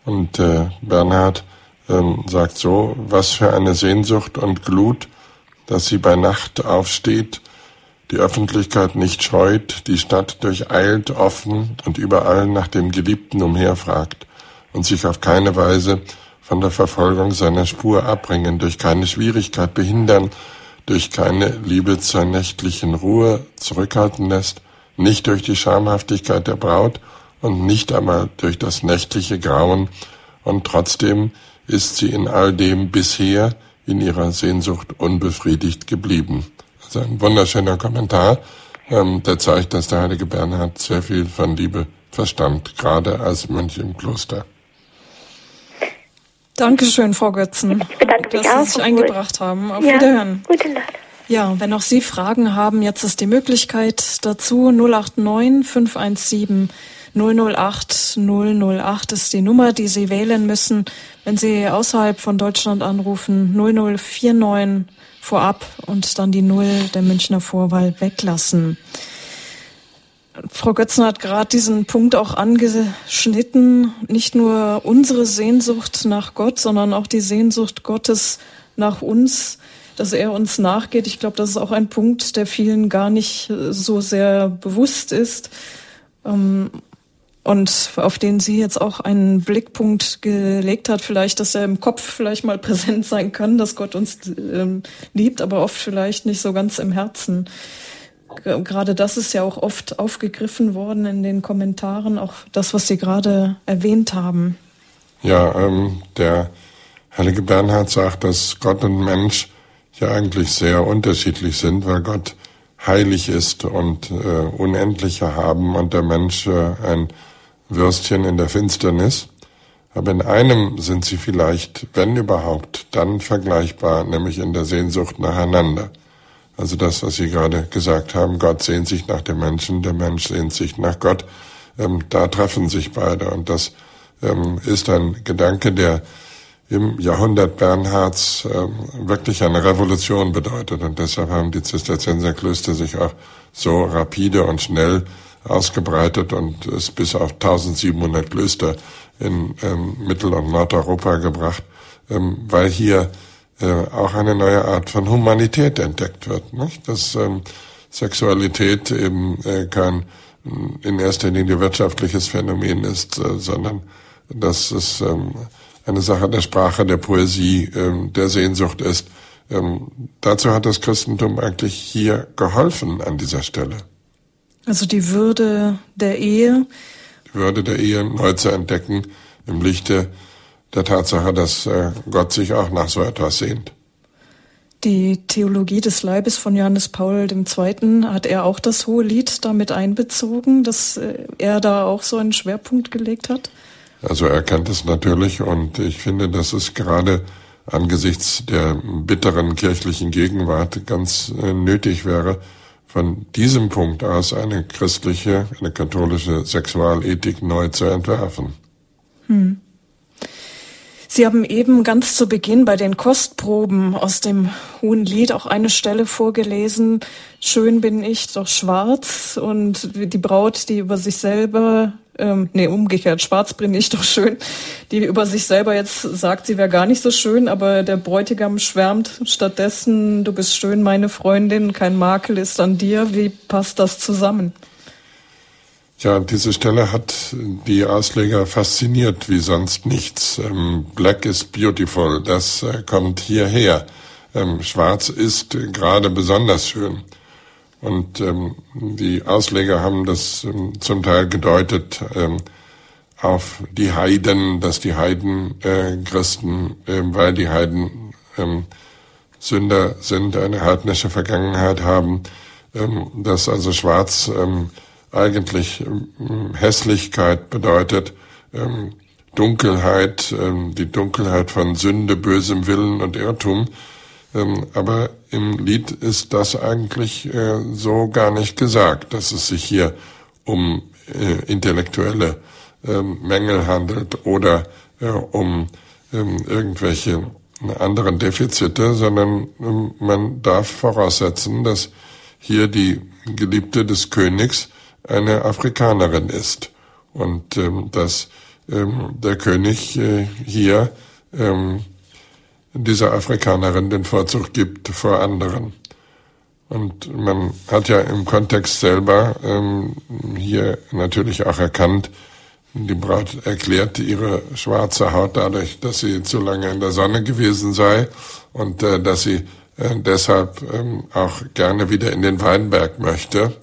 B: Und äh, Bernhard äh, sagt so, was für eine Sehnsucht und Glut, dass sie bei Nacht aufsteht, die Öffentlichkeit nicht scheut, die Stadt durcheilt, offen und überall nach dem Geliebten umherfragt und sich auf keine Weise von der Verfolgung seiner Spur abbringen, durch keine Schwierigkeit behindern, durch keine Liebe zur nächtlichen Ruhe zurückhalten lässt, nicht durch die Schamhaftigkeit der Braut und nicht einmal durch das nächtliche Grauen, und trotzdem ist sie in all dem bisher in ihrer Sehnsucht unbefriedigt geblieben. Also ein wunderschöner Kommentar, ähm, der zeigt, dass der heilige Bernhard sehr viel von Liebe verstand, gerade als Mönch im Kloster.
A: Dankeschön, Frau Götzen, dass Sie sich eingebracht haben. Auf ja, Wiederhören. Gute Nacht. Ja, wenn auch Sie Fragen haben, jetzt ist die Möglichkeit dazu. 089 517 008 008 ist die Nummer, die Sie wählen müssen, wenn Sie außerhalb von Deutschland anrufen. 0049 vorab und dann die Null der Münchner Vorwahl weglassen. Frau Götzen hat gerade diesen Punkt auch angeschnitten. Nicht nur unsere Sehnsucht nach Gott, sondern auch die Sehnsucht Gottes nach uns dass er uns nachgeht. Ich glaube, das ist auch ein Punkt, der vielen gar nicht äh, so sehr bewusst ist. Ähm, und auf den sie jetzt auch einen Blickpunkt gelegt hat, vielleicht, dass er im Kopf vielleicht mal präsent sein kann, dass Gott uns ähm, liebt, aber oft vielleicht nicht so ganz im Herzen. Gerade das ist ja auch oft aufgegriffen worden in den Kommentaren, auch das, was Sie gerade erwähnt haben.
B: Ja, ähm, der heilige Bernhard sagt, dass Gott und Mensch ja eigentlich sehr unterschiedlich sind, weil Gott heilig ist und äh, unendliche haben und der Mensch äh, ein Würstchen in der Finsternis. Aber in einem sind sie vielleicht, wenn überhaupt, dann vergleichbar, nämlich in der Sehnsucht nacheinander. Also das, was Sie gerade gesagt haben, Gott sehnt sich nach dem Menschen, der Mensch sehnt sich nach Gott. Ähm, da treffen sich beide. Und das ähm, ist ein Gedanke, der im Jahrhundert Bernhards äh, wirklich eine Revolution bedeutet. Und deshalb haben die Zisterzienserklöster sich auch so rapide und schnell ausgebreitet und es bis auf 1700 Klöster in ähm, Mittel- und Nordeuropa gebracht, ähm, weil hier äh, auch eine neue Art von Humanität entdeckt wird. Nicht? Dass ähm, Sexualität eben äh, kein in erster Linie wirtschaftliches Phänomen ist, äh, sondern dass es ähm, eine Sache der Sprache, der Poesie, ähm, der Sehnsucht ist. Ähm, dazu hat das Christentum eigentlich hier geholfen an dieser Stelle.
A: Also die Würde der Ehe.
B: Die Würde der Ehe neu zu entdecken im Lichte der Tatsache, dass äh, Gott sich auch nach so etwas sehnt.
A: Die Theologie des Leibes von Johannes Paul II. hat er auch das hohe Lied damit einbezogen, dass äh, er da auch so einen Schwerpunkt gelegt hat?
B: Also er kennt es natürlich und ich finde, dass es gerade angesichts der bitteren kirchlichen Gegenwart ganz äh, nötig wäre, von diesem Punkt aus eine christliche, eine katholische Sexualethik neu zu entwerfen. Hm.
A: Sie haben eben ganz zu Beginn bei den Kostproben aus dem Hohen Lied auch eine Stelle vorgelesen. Schön bin ich, doch schwarz. Und die Braut, die über sich selber, ähm, nee, umgekehrt, schwarz bin ich doch schön, die über sich selber jetzt sagt, sie wäre gar nicht so schön, aber der Bräutigam schwärmt stattdessen, du bist schön, meine Freundin, kein Makel ist an dir. Wie passt das zusammen?
B: Ja, diese Stelle hat die Ausleger fasziniert wie sonst nichts. Ähm, Black is beautiful, das äh, kommt hierher. Ähm, Schwarz ist gerade besonders schön. Und ähm, die Ausleger haben das ähm, zum Teil gedeutet ähm, auf die Heiden, dass die Heiden äh, Christen, äh, weil die Heiden ähm, Sünder sind, eine heidnische Vergangenheit haben, ähm, dass also Schwarz ähm, eigentlich ähm, Hässlichkeit bedeutet, ähm, Dunkelheit, ähm, die Dunkelheit von Sünde, bösem Willen und Irrtum. Ähm, aber im Lied ist das eigentlich äh, so gar nicht gesagt, dass es sich hier um äh, intellektuelle ähm, Mängel handelt oder äh, um ähm, irgendwelche anderen Defizite, sondern man darf voraussetzen, dass hier die Geliebte des Königs eine Afrikanerin ist. Und dass der König hier dieser Afrikanerin den Vorzug gibt vor anderen. Und man hat ja im Kontext selber ähm, hier natürlich auch erkannt, die Braut erklärt ihre schwarze Haut dadurch, dass sie zu lange in der Sonne gewesen sei und äh, dass sie äh, deshalb ähm, auch gerne wieder in den Weinberg möchte,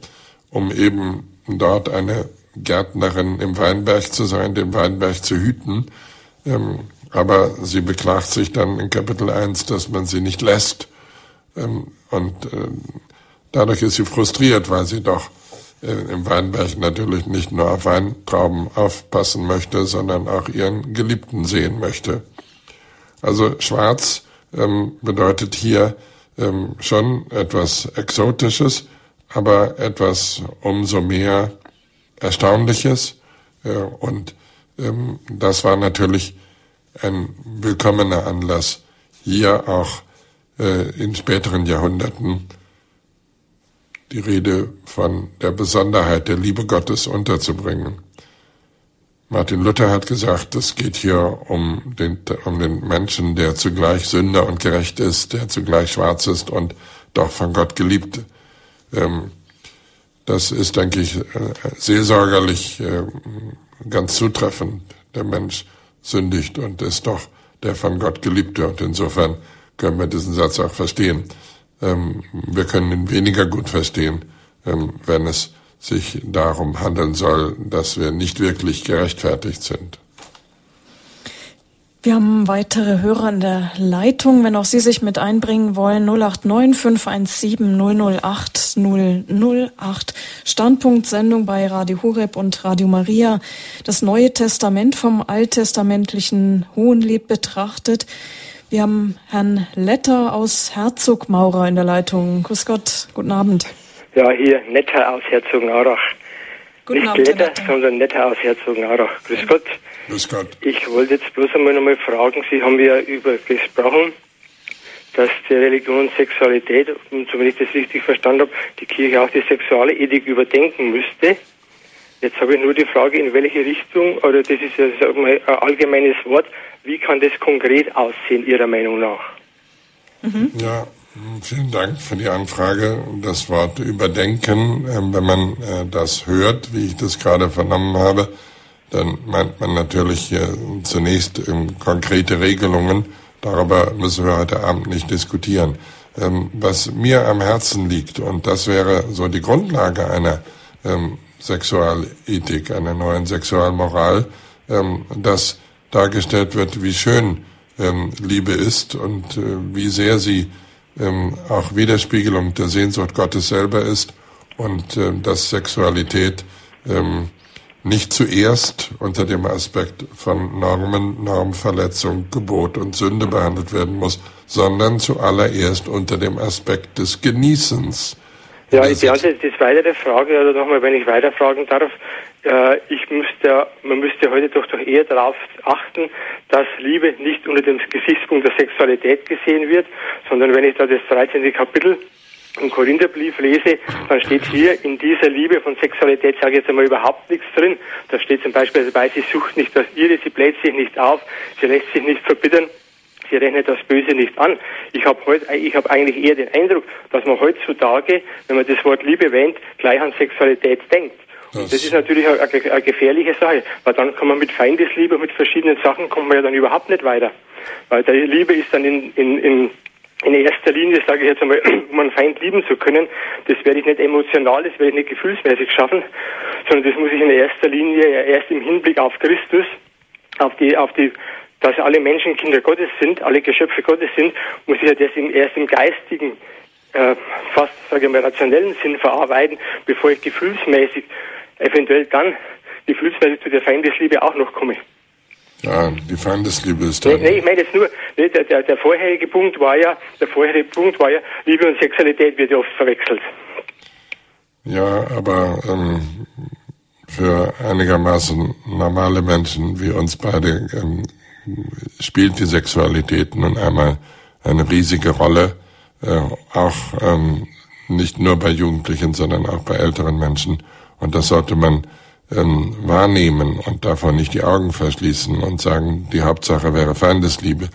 B: um eben dort eine Gärtnerin im Weinberg zu sein, den Weinberg zu hüten. Ähm, aber sie beklagt sich dann in Kapitel 1, dass man sie nicht lässt. Ähm, und äh, dadurch ist sie frustriert, weil sie doch äh, im Weinberg natürlich nicht nur auf Weintrauben aufpassen möchte, sondern auch ihren Geliebten sehen möchte. Also schwarz ähm, bedeutet hier ähm, schon etwas Exotisches, aber etwas umso mehr Erstaunliches. Äh, und ähm, das war natürlich ein willkommener Anlass, hier auch äh, in späteren Jahrhunderten die Rede von der Besonderheit der Liebe Gottes unterzubringen. Martin Luther hat gesagt, es geht hier um den, um den Menschen, der zugleich Sünder und gerecht ist, der zugleich schwarz ist und doch von Gott geliebt ähm, das ist, denke ich, äh, seelsorgerlich äh, ganz zutreffend. Der Mensch sündigt und ist doch der von Gott geliebte. Und insofern können wir diesen Satz auch verstehen. Ähm, wir können ihn weniger gut verstehen, ähm, wenn es sich darum handeln soll, dass wir nicht wirklich gerechtfertigt sind.
A: Wir haben weitere Hörer in der Leitung. Wenn auch Sie sich mit einbringen wollen, 089 517 008 008. Standpunktsendung bei Radio Horeb und Radio Maria. Das Neue Testament vom alttestamentlichen Hohenlied betrachtet. Wir haben Herrn Letter aus Herzogmaurer in der Leitung. Grüß Gott, guten Abend.
D: Ja, hier Netter aus Herzogenaurach. Guten Nicht Abend, Letter, sondern Netter aus Herzogenaurach. Grüß Gott. Grüß Gott. Ich wollte jetzt bloß einmal nochmal fragen, Sie haben ja über gesprochen, dass die Religion und Sexualität, und so wenn ich das richtig verstanden habe, die Kirche auch die sexuelle Ethik überdenken müsste. Jetzt habe ich nur die Frage, in welche Richtung, oder das ist ja sag mal, ein allgemeines Wort, wie kann das konkret aussehen, Ihrer Meinung nach?
B: Mhm. Ja, vielen Dank für die Anfrage. Das Wort überdenken, ähm, wenn man äh, das hört, wie ich das gerade vernommen habe, dann meint man natürlich zunächst konkrete Regelungen. Darüber müssen wir heute Abend nicht diskutieren. Ähm, was mir am Herzen liegt, und das wäre so die Grundlage einer ähm, Sexualethik, einer neuen Sexualmoral, ähm, dass dargestellt wird, wie schön Liebe ist und äh, wie sehr sie ähm, auch Widerspiegelung der Sehnsucht Gottes selber ist und äh, dass Sexualität ähm, nicht zuerst unter dem Aspekt von Normen, Normverletzung, Gebot und Sünde behandelt werden muss, sondern zuallererst unter dem Aspekt des Genießens.
D: Ja, ich beantworte die weitere Frage, oder nochmal, wenn ich weiterfragen darf. Äh, ich müsste, man müsste heute doch, doch eher darauf achten, dass Liebe nicht unter dem Gesichtspunkt der Sexualität gesehen wird, sondern wenn ich da das 13. Kapitel im Korintherbrief lese, dann steht hier in dieser Liebe von Sexualität, sage ich jetzt einmal, überhaupt nichts drin. Da steht zum Beispiel dabei, sie sucht nicht das Ihre, sie bläht sich nicht auf, sie lässt sich nicht verbittern, sie rechnet das Böse nicht an. Ich habe habe eigentlich eher den Eindruck, dass man heutzutage, wenn man das Wort Liebe wählt, gleich an Sexualität denkt. Und das ist natürlich eine, eine, gefährliche Sache, weil dann kann man mit Feindesliebe, mit verschiedenen Sachen, kommt man ja dann überhaupt nicht weiter. Weil die Liebe ist dann in, in, in in erster Linie, sage ich jetzt einmal, um einen Feind lieben zu können, das werde ich nicht emotional, das werde ich nicht gefühlsmäßig schaffen, sondern das muss ich in erster Linie erst im Hinblick auf Christus, auf die, auf die, dass alle Menschen Kinder Gottes sind, alle Geschöpfe Gottes sind, muss ich ja das im, erst im geistigen, äh, fast, sage ich mal, rationellen Sinn verarbeiten, bevor ich gefühlsmäßig, eventuell dann gefühlsmäßig zu der Feindesliebe auch noch komme.
B: Ja, die Feindesliebe ist da. Nee,
D: nee, ich meine jetzt nur, nee, der, der, der vorherige Punkt war ja, der vorherige Punkt war ja, Liebe und Sexualität wird ja oft verwechselt.
B: Ja, aber ähm, für einigermaßen normale Menschen wie uns beide ähm, spielt die Sexualität nun einmal eine riesige Rolle, äh, auch ähm, nicht nur bei Jugendlichen, sondern auch bei älteren Menschen. Und das sollte man ähm, wahrnehmen und davon nicht die Augen verschließen und sagen, die Hauptsache wäre Feindesliebe.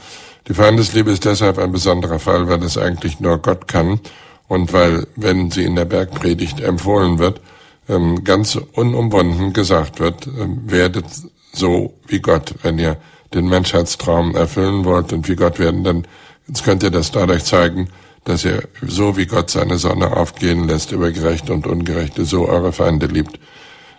B: Die Feindesliebe ist deshalb ein besonderer Fall, weil es eigentlich nur Gott kann und weil, wenn sie in der Bergpredigt empfohlen wird, ähm, ganz unumwunden gesagt wird, ähm, werdet so wie Gott. Wenn ihr den Menschheitstraum erfüllen wollt und wie Gott werden, dann könnt ihr das dadurch zeigen, dass ihr so wie Gott seine Sonne aufgehen lässt über Gerechte und Ungerechte, so eure Feinde liebt.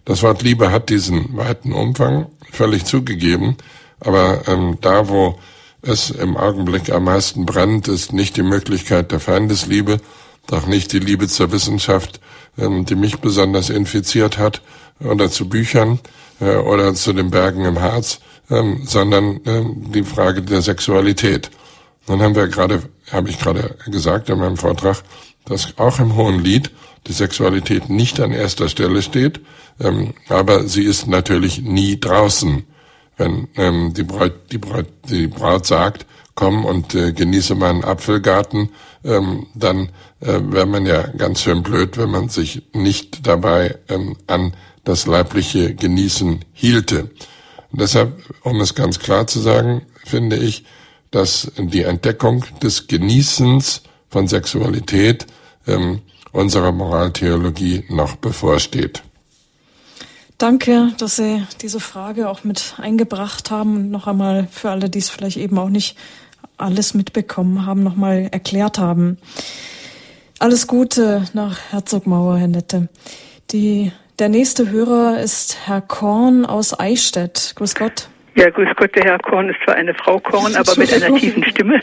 B: Das Wort Liebe hat diesen weiten Umfang völlig zugegeben, aber ähm, da, wo es im Augenblick am meisten brennt, ist nicht die Möglichkeit der Feindesliebe, doch nicht die Liebe zur Wissenschaft, ähm, die mich besonders infiziert hat, oder zu Büchern äh, oder zu den Bergen im Harz, ähm, sondern ähm, die Frage der Sexualität. Dann haben wir gerade, habe ich gerade gesagt in meinem Vortrag, dass auch im Hohen Lied die Sexualität nicht an erster Stelle steht, ähm, aber sie ist natürlich nie draußen. Wenn ähm, die, Braut, die, Braut, die Braut sagt, komm und äh, genieße meinen Apfelgarten, ähm, dann äh, wäre man ja ganz schön blöd, wenn man sich nicht dabei ähm, an das leibliche Genießen hielte. Und deshalb, um es ganz klar zu sagen, finde ich, dass die Entdeckung des Genießens von Sexualität ähm, unserer Moraltheologie noch bevorsteht.
A: Danke, dass Sie diese Frage auch mit eingebracht haben und noch einmal für alle, die es vielleicht eben auch nicht alles mitbekommen haben, noch mal erklärt haben. Alles Gute nach Herzogmauer, Herr Nette. Die, der nächste Hörer ist Herr Korn aus Eichstätt. Grüß Gott.
E: Ja, grüß Gott, der Herr Korn ist zwar eine Frau Korn, aber mit einer tiefen Stimme.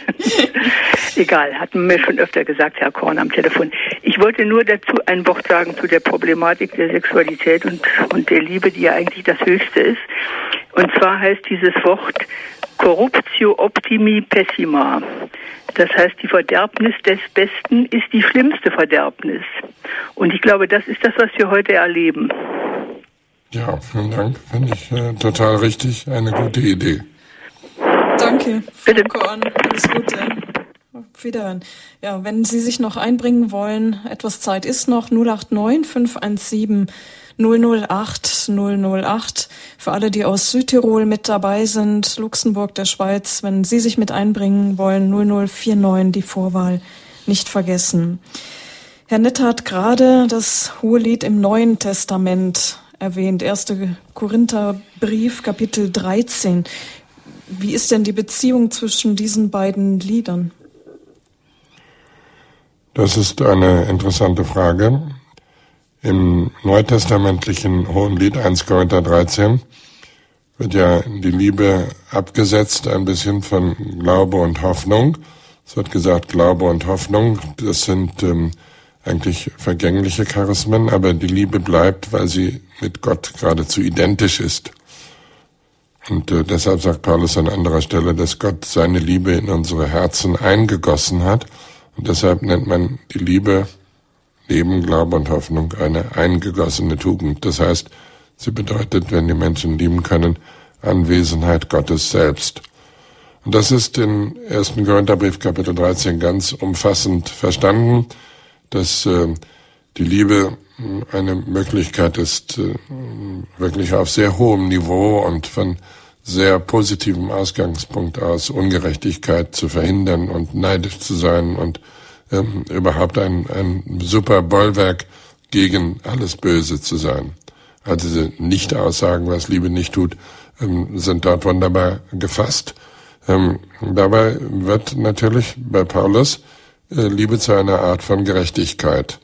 E: Egal, hat man mir schon öfter gesagt, Herr Korn am Telefon. Ich wollte nur dazu ein Wort sagen zu der Problematik der Sexualität und, und der Liebe, die ja eigentlich das Höchste ist. Und zwar heißt dieses Wort Corruptio optimi pessima. Das heißt, die Verderbnis des Besten ist die schlimmste Verderbnis. Und ich glaube, das ist das, was wir heute erleben.
B: Ja, vielen Dank. Finde ich äh, total richtig. Eine gute Idee.
A: Danke, Bitte. Korn. Alles Gute. Auf Wiederhören. Ja, wenn Sie sich noch einbringen wollen, etwas Zeit ist noch. 089 517 008 008. Für alle, die aus Südtirol mit dabei sind, Luxemburg, der Schweiz, wenn Sie sich mit einbringen wollen, 0049, die Vorwahl nicht vergessen. Herr Nett hat gerade das Hohe Lied im Neuen Testament erwähnt. Erste Korintherbrief, Kapitel 13. Wie ist denn die Beziehung zwischen diesen beiden Liedern?
B: Das ist eine interessante Frage. Im neutestamentlichen Hohen Lied 1 Korinther 13 wird ja die Liebe abgesetzt, ein bisschen von Glaube und Hoffnung. Es wird gesagt, Glaube und Hoffnung, das sind ähm, eigentlich vergängliche Charismen, aber die Liebe bleibt, weil sie mit Gott geradezu identisch ist. Und äh, deshalb sagt Paulus an anderer Stelle, dass Gott seine Liebe in unsere Herzen eingegossen hat. Und deshalb nennt man die Liebe Leben, Glaube und Hoffnung eine eingegossene Tugend. Das heißt, sie bedeutet, wenn die Menschen lieben können, Anwesenheit Gottes selbst. Und das ist in 1. Korintherbrief Kapitel 13 ganz umfassend verstanden, dass äh, die Liebe eine Möglichkeit ist, äh, wirklich auf sehr hohem Niveau und von sehr positivem Ausgangspunkt aus Ungerechtigkeit zu verhindern und neidisch zu sein und ähm, überhaupt ein, ein super Bollwerk gegen alles Böse zu sein. Also diese Nicht-Aussagen, was Liebe nicht tut, ähm, sind dort wunderbar gefasst. Ähm, dabei wird natürlich bei Paulus äh, Liebe zu einer Art von Gerechtigkeit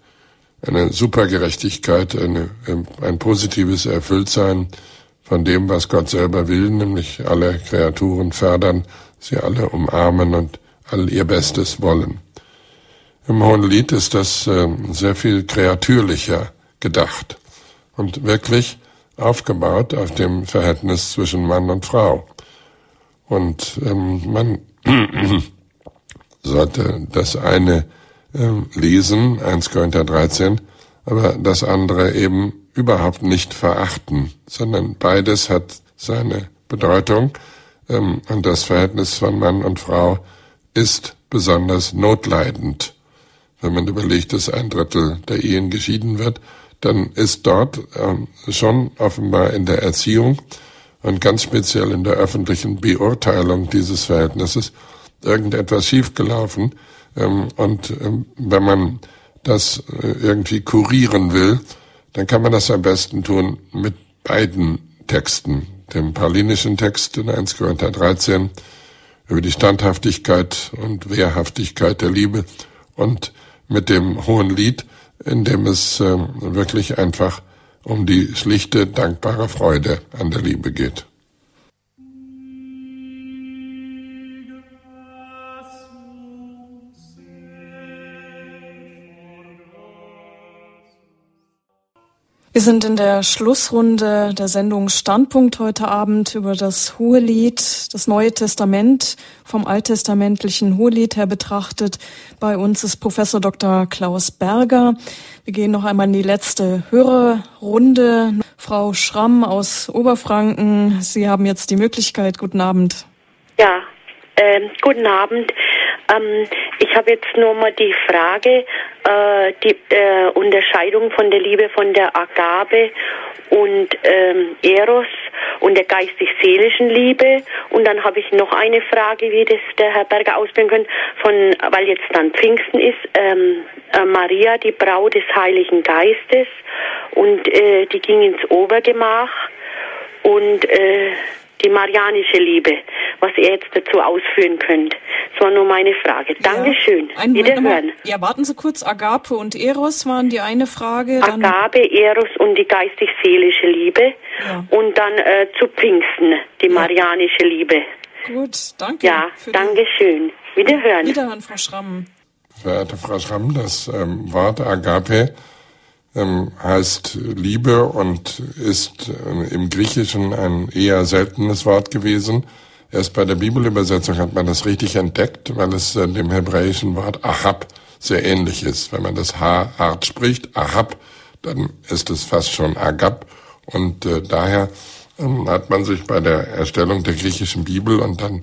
B: eine Supergerechtigkeit, eine, ein positives Erfülltsein von dem, was Gott selber will, nämlich alle Kreaturen fördern, sie alle umarmen und all ihr Bestes wollen. Im Hohen Lied ist das äh, sehr viel kreatürlicher gedacht und wirklich aufgebaut auf dem Verhältnis zwischen Mann und Frau. Und ähm, man sollte das eine ähm, lesen, 1 Korinther 13, aber das andere eben überhaupt nicht verachten, sondern beides hat seine Bedeutung ähm, und das Verhältnis von Mann und Frau ist besonders notleidend. Wenn man überlegt, dass ein Drittel der Ehen geschieden wird, dann ist dort ähm, schon offenbar in der Erziehung und ganz speziell in der öffentlichen Beurteilung dieses Verhältnisses irgendetwas schiefgelaufen, ähm, und ähm, wenn man das äh, irgendwie kurieren will, dann kann man das am besten tun mit beiden Texten. Dem paulinischen Text in 1 Korinther 13 über die Standhaftigkeit und Wehrhaftigkeit der Liebe und mit dem Hohen Lied, in dem es äh, wirklich einfach um die schlichte, dankbare Freude an der Liebe geht.
A: Wir sind in der Schlussrunde der Sendung Standpunkt heute Abend über das Hohelied, das Neue Testament vom alttestamentlichen Hohelied her betrachtet. Bei uns ist Professor Dr. Klaus Berger. Wir gehen noch einmal in die letzte Hörerrunde. Frau Schramm aus Oberfranken, Sie haben jetzt die Möglichkeit. Guten Abend.
F: Ja, äh, guten Abend. Ähm, ich habe jetzt nur mal die Frage, äh, die äh, Unterscheidung von der Liebe von der Agabe und ähm, Eros und der geistig-seelischen Liebe. Und dann habe ich noch eine Frage, wie das der Herr Berger ausbilden könnte, von, weil jetzt dann Pfingsten ist, ähm, äh, Maria, die Braut des Heiligen Geistes, und äh, die ging ins Obergemach und äh, die marianische Liebe, was ihr jetzt dazu ausführen könnt. Das war nur meine Frage. Dankeschön.
A: Ja. Wiederhören. Ja, warten Sie kurz. Agape und Eros waren die eine Frage.
F: Dann Agape, Eros und die geistig-seelische Liebe. Ja. Und dann äh, zu Pfingsten, die ja. marianische Liebe.
A: Gut, danke.
F: Ja, Dankeschön. Wiederhören.
A: Wiederhören, Frau Schramm.
B: Verehrte Frau Schramm, das ähm, Wort Agape ähm, heißt Liebe und ist äh, im Griechischen ein eher seltenes Wort gewesen. Erst bei der Bibelübersetzung hat man das richtig entdeckt, weil es äh, dem hebräischen Wort Ahab sehr ähnlich ist. Wenn man das H hart spricht, Ahab, dann ist es fast schon Agab. Und äh, daher ähm, hat man sich bei der Erstellung der griechischen Bibel und dann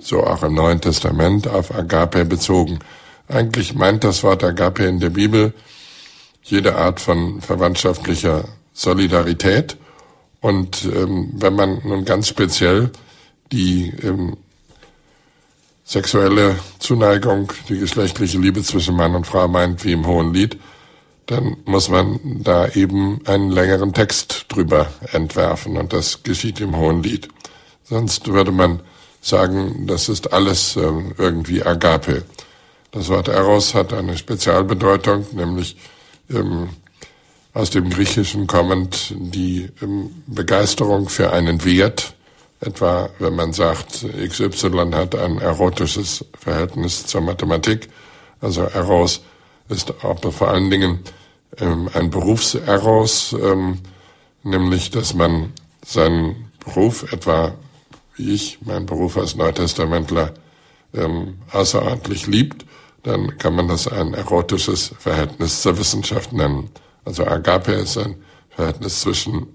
B: so auch im Neuen Testament auf Agape bezogen. Eigentlich meint das Wort Agape in der Bibel jede Art von verwandtschaftlicher Solidarität. Und ähm, wenn man nun ganz speziell die ähm, sexuelle Zuneigung, die geschlechtliche Liebe zwischen Mann und Frau meint, wie im Hohen Lied, dann muss man da eben einen längeren Text drüber entwerfen. Und das geschieht im Hohen Lied. Sonst würde man sagen, das ist alles ähm, irgendwie Agape. Das Wort Eros hat eine Spezialbedeutung, nämlich ähm, aus dem Griechischen kommend die ähm, Begeisterung für einen Wert, etwa wenn man sagt, XY hat ein erotisches Verhältnis zur Mathematik, also Eros ist aber vor allen Dingen ähm, ein Berufseros, ähm, nämlich dass man seinen Beruf, etwa wie ich, mein Beruf als Neutestamentler, ähm, außerordentlich liebt, dann kann man das ein erotisches Verhältnis zur Wissenschaft nennen. Also Agape ist ein Verhältnis zwischen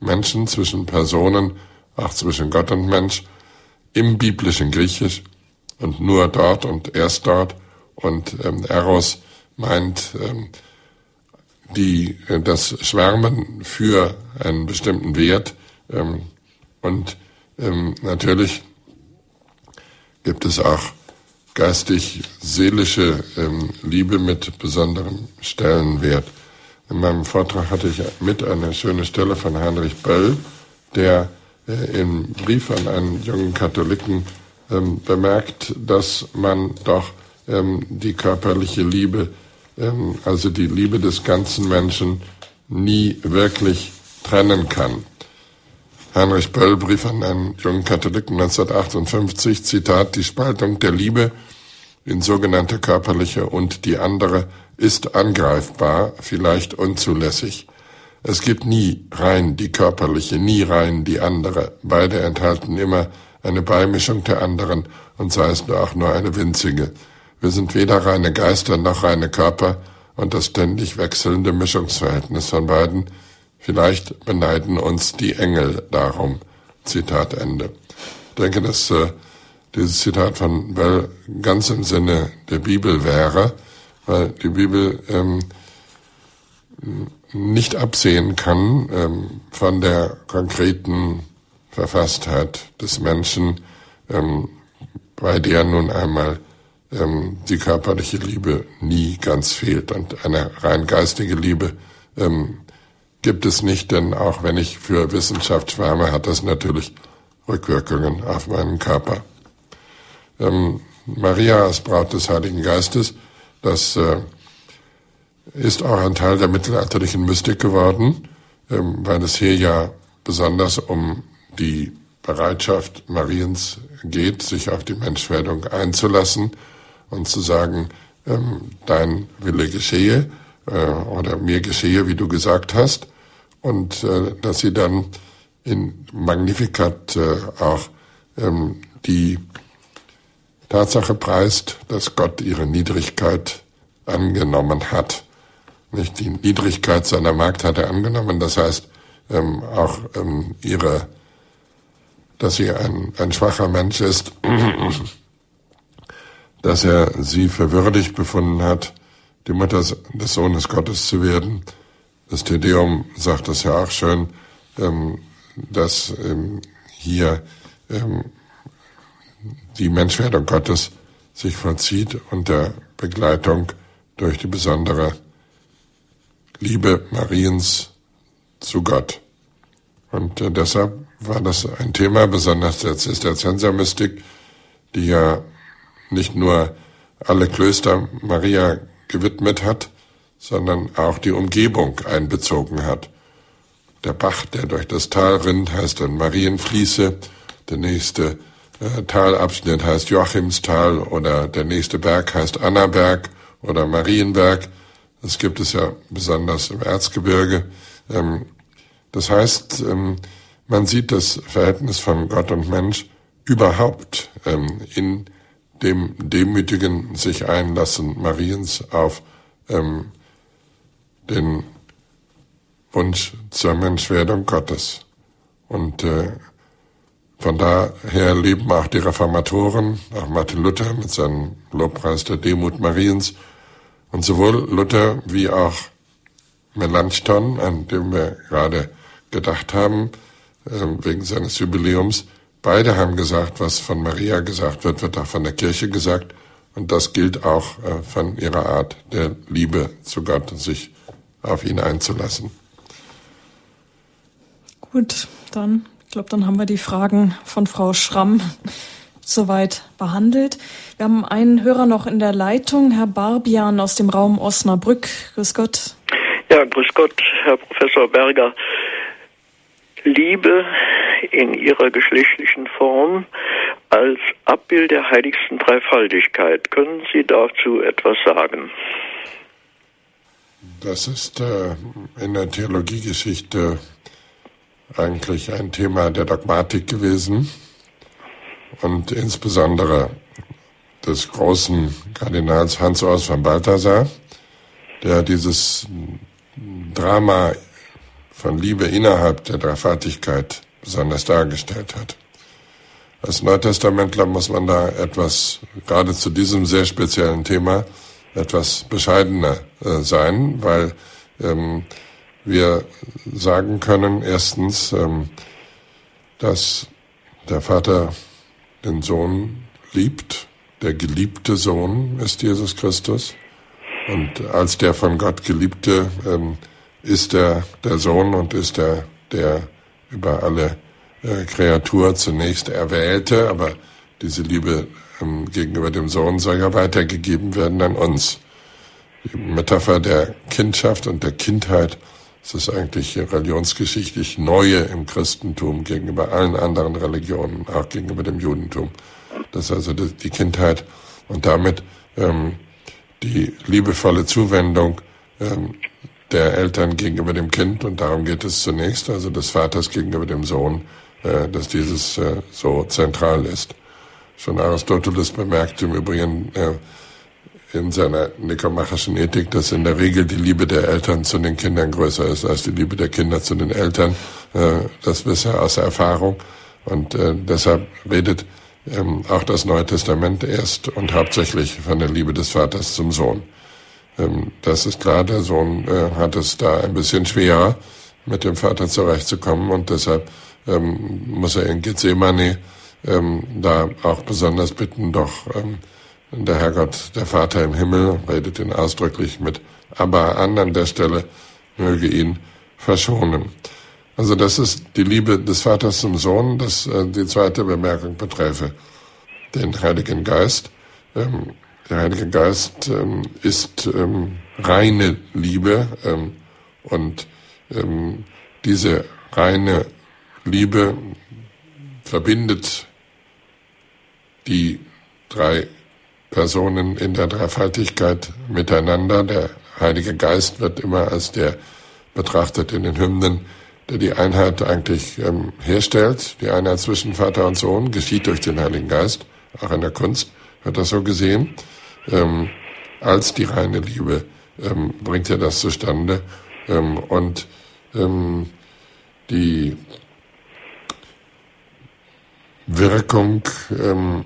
B: Menschen, zwischen Personen, auch zwischen Gott und Mensch, im biblischen Griechisch und nur dort und erst dort. Und ähm, Eros meint ähm, die, äh, das Schwärmen für einen bestimmten Wert. Ähm, und ähm, natürlich gibt es auch geistig-seelische ähm, Liebe mit besonderem Stellenwert. In meinem Vortrag hatte ich mit eine schöne Stelle von Heinrich Böll, der äh, im Brief an einen jungen Katholiken ähm, bemerkt, dass man doch ähm, die körperliche Liebe, also die Liebe des ganzen Menschen, nie wirklich trennen kann. Heinrich Böll, Brief an einen jungen Katholiken 1958, Zitat, die Spaltung der Liebe in sogenannte körperliche und die andere ist angreifbar, vielleicht unzulässig. Es gibt nie rein die körperliche, nie rein die andere. Beide enthalten immer eine Beimischung der anderen und sei es nur auch nur eine winzige. Wir sind weder reine Geister noch reine Körper und das ständig wechselnde Mischungsverhältnis von beiden. Vielleicht beneiden uns die Engel darum. Zitat Ende. Ich denke, dass äh, dieses Zitat von Bell ganz im Sinne der Bibel wäre weil die Bibel ähm, nicht absehen kann ähm, von der konkreten Verfasstheit des Menschen, ähm, bei der nun einmal ähm, die körperliche Liebe nie ganz fehlt. Und eine rein geistige Liebe ähm, gibt es nicht, denn auch wenn ich für Wissenschaft schwärme, hat das natürlich Rückwirkungen auf meinen Körper. Ähm, Maria als Braut des Heiligen Geistes das äh, ist auch ein Teil der mittelalterlichen Mystik geworden, ähm, weil es hier ja besonders um die Bereitschaft Mariens geht, sich auf die Menschwerdung einzulassen und zu sagen, ähm, dein Wille geschehe oder mir geschehe, wie du gesagt hast, und äh, dass sie dann in Magnificat äh, auch ähm, die Tatsache preist, dass Gott ihre Niedrigkeit angenommen hat. Nicht die Niedrigkeit seiner Magd hat er angenommen, das heißt ähm, auch ähm, ihre, dass sie ein, ein schwacher Mensch ist, dass er sie für würdig befunden hat, die Mutter des Sohnes Gottes zu werden. Das Tedeum sagt das ja auch schön, ähm, dass ähm, hier ähm, die Menschwerdung Gottes sich vollzieht unter Begleitung durch die besondere Liebe Mariens zu Gott. Und äh, deshalb war das ein Thema, besonders der Zisterziensermystik, die ja nicht nur alle Klöster Maria gewidmet hat, sondern auch die Umgebung einbezogen hat. Der Bach, der durch das Tal rinnt, heißt dann Marienfließe, der nächste äh, Talabschnitt heißt Joachimstal oder der nächste Berg heißt Annaberg oder Marienberg. Das gibt es ja besonders im Erzgebirge. Ähm, das heißt, ähm, man sieht das Verhältnis von Gott und Mensch überhaupt ähm, in dem demütigen sich einlassen Mariens auf den Wunsch zur Menschwerdung Gottes. Und äh, von daher leben auch die Reformatoren, auch Martin Luther mit seinem Lobpreis der Demut Mariens. Und sowohl Luther wie auch Melanchthon, an dem wir gerade gedacht haben, ähm, wegen seines Jubiläums, beide haben gesagt, was von Maria gesagt wird, wird auch von der Kirche gesagt. Und das gilt auch äh, von ihrer Art der Liebe zu Gott und sich auf ihn einzulassen.
A: Gut, dann ich glaube, dann haben wir die Fragen von Frau Schramm soweit behandelt. Wir haben einen Hörer noch in der Leitung, Herr Barbian aus dem Raum Osnabrück. Grüß Gott.
G: Ja, grüß Gott, Herr Professor Berger. Liebe in ihrer geschlechtlichen Form als Abbild der heiligsten Dreifaltigkeit. Können Sie dazu etwas sagen?
B: Das ist äh, in der Theologiegeschichte eigentlich ein Thema der Dogmatik gewesen und insbesondere des großen Kardinals Hans Urs von Balthasar, der dieses Drama von Liebe innerhalb der Dreifaltigkeit besonders dargestellt hat. Als Neutestamentler muss man da etwas, gerade zu diesem sehr speziellen Thema, etwas bescheidener äh, sein, weil ähm, wir sagen können, erstens, ähm, dass der Vater den Sohn liebt, der geliebte Sohn ist Jesus Christus. Und als der von Gott geliebte ähm, ist er der Sohn und ist er der über alle äh, Kreatur zunächst erwählte, aber diese Liebe ähm, gegenüber dem Sohn soll ja weitergegeben werden an uns. Die Metapher der Kindschaft und der Kindheit das ist eigentlich religionsgeschichtlich neue im Christentum gegenüber allen anderen Religionen, auch gegenüber dem Judentum. Das ist also die Kindheit und damit ähm, die liebevolle Zuwendung ähm, der Eltern gegenüber dem Kind und darum geht es zunächst, also des Vaters gegenüber dem Sohn, äh, dass dieses äh, so zentral ist. Schon Aristoteles bemerkt im Übrigen äh, in seiner nikomachischen Ethik, dass in der Regel die Liebe der Eltern zu den Kindern größer ist als die Liebe der Kinder zu den Eltern. Äh, das wisse er aus Erfahrung und äh, deshalb redet ähm, auch das Neue Testament erst und hauptsächlich von der Liebe des Vaters zum Sohn. Ähm, das ist klar, der Sohn äh, hat es da ein bisschen schwerer, mit dem Vater zurechtzukommen und deshalb ähm, muss er in Gethsemane ähm, da auch besonders bitten, doch ähm, der Herrgott, der Vater im Himmel, redet ihn ausdrücklich mit aber an an der Stelle, möge ihn verschonen. Also das ist die Liebe des Vaters zum Sohn, das äh, die zweite Bemerkung beträfe den Heiligen Geist. Ähm, der Heilige Geist ähm, ist ähm, reine Liebe ähm, und ähm, diese reine Liebe verbindet die drei Personen in der Dreifaltigkeit miteinander. Der Heilige Geist wird immer als der betrachtet in den Hymnen, der die Einheit eigentlich ähm, herstellt. Die Einheit zwischen Vater und Sohn geschieht durch den Heiligen Geist. Auch in der Kunst wird das so gesehen. Ähm, als die reine Liebe ähm, bringt er das zustande. Ähm, und ähm, die Wirkung ähm,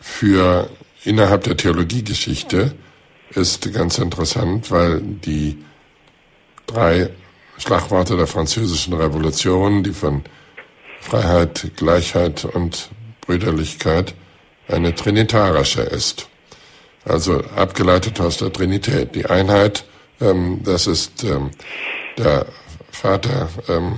B: für innerhalb der Theologiegeschichte ist ganz interessant, weil die drei Schlagworte der französischen Revolution, die von Freiheit, Gleichheit und Brüderlichkeit eine trinitarische ist. Also abgeleitet aus der Trinität. Die Einheit, ähm, das ist ähm, der Vater, ähm,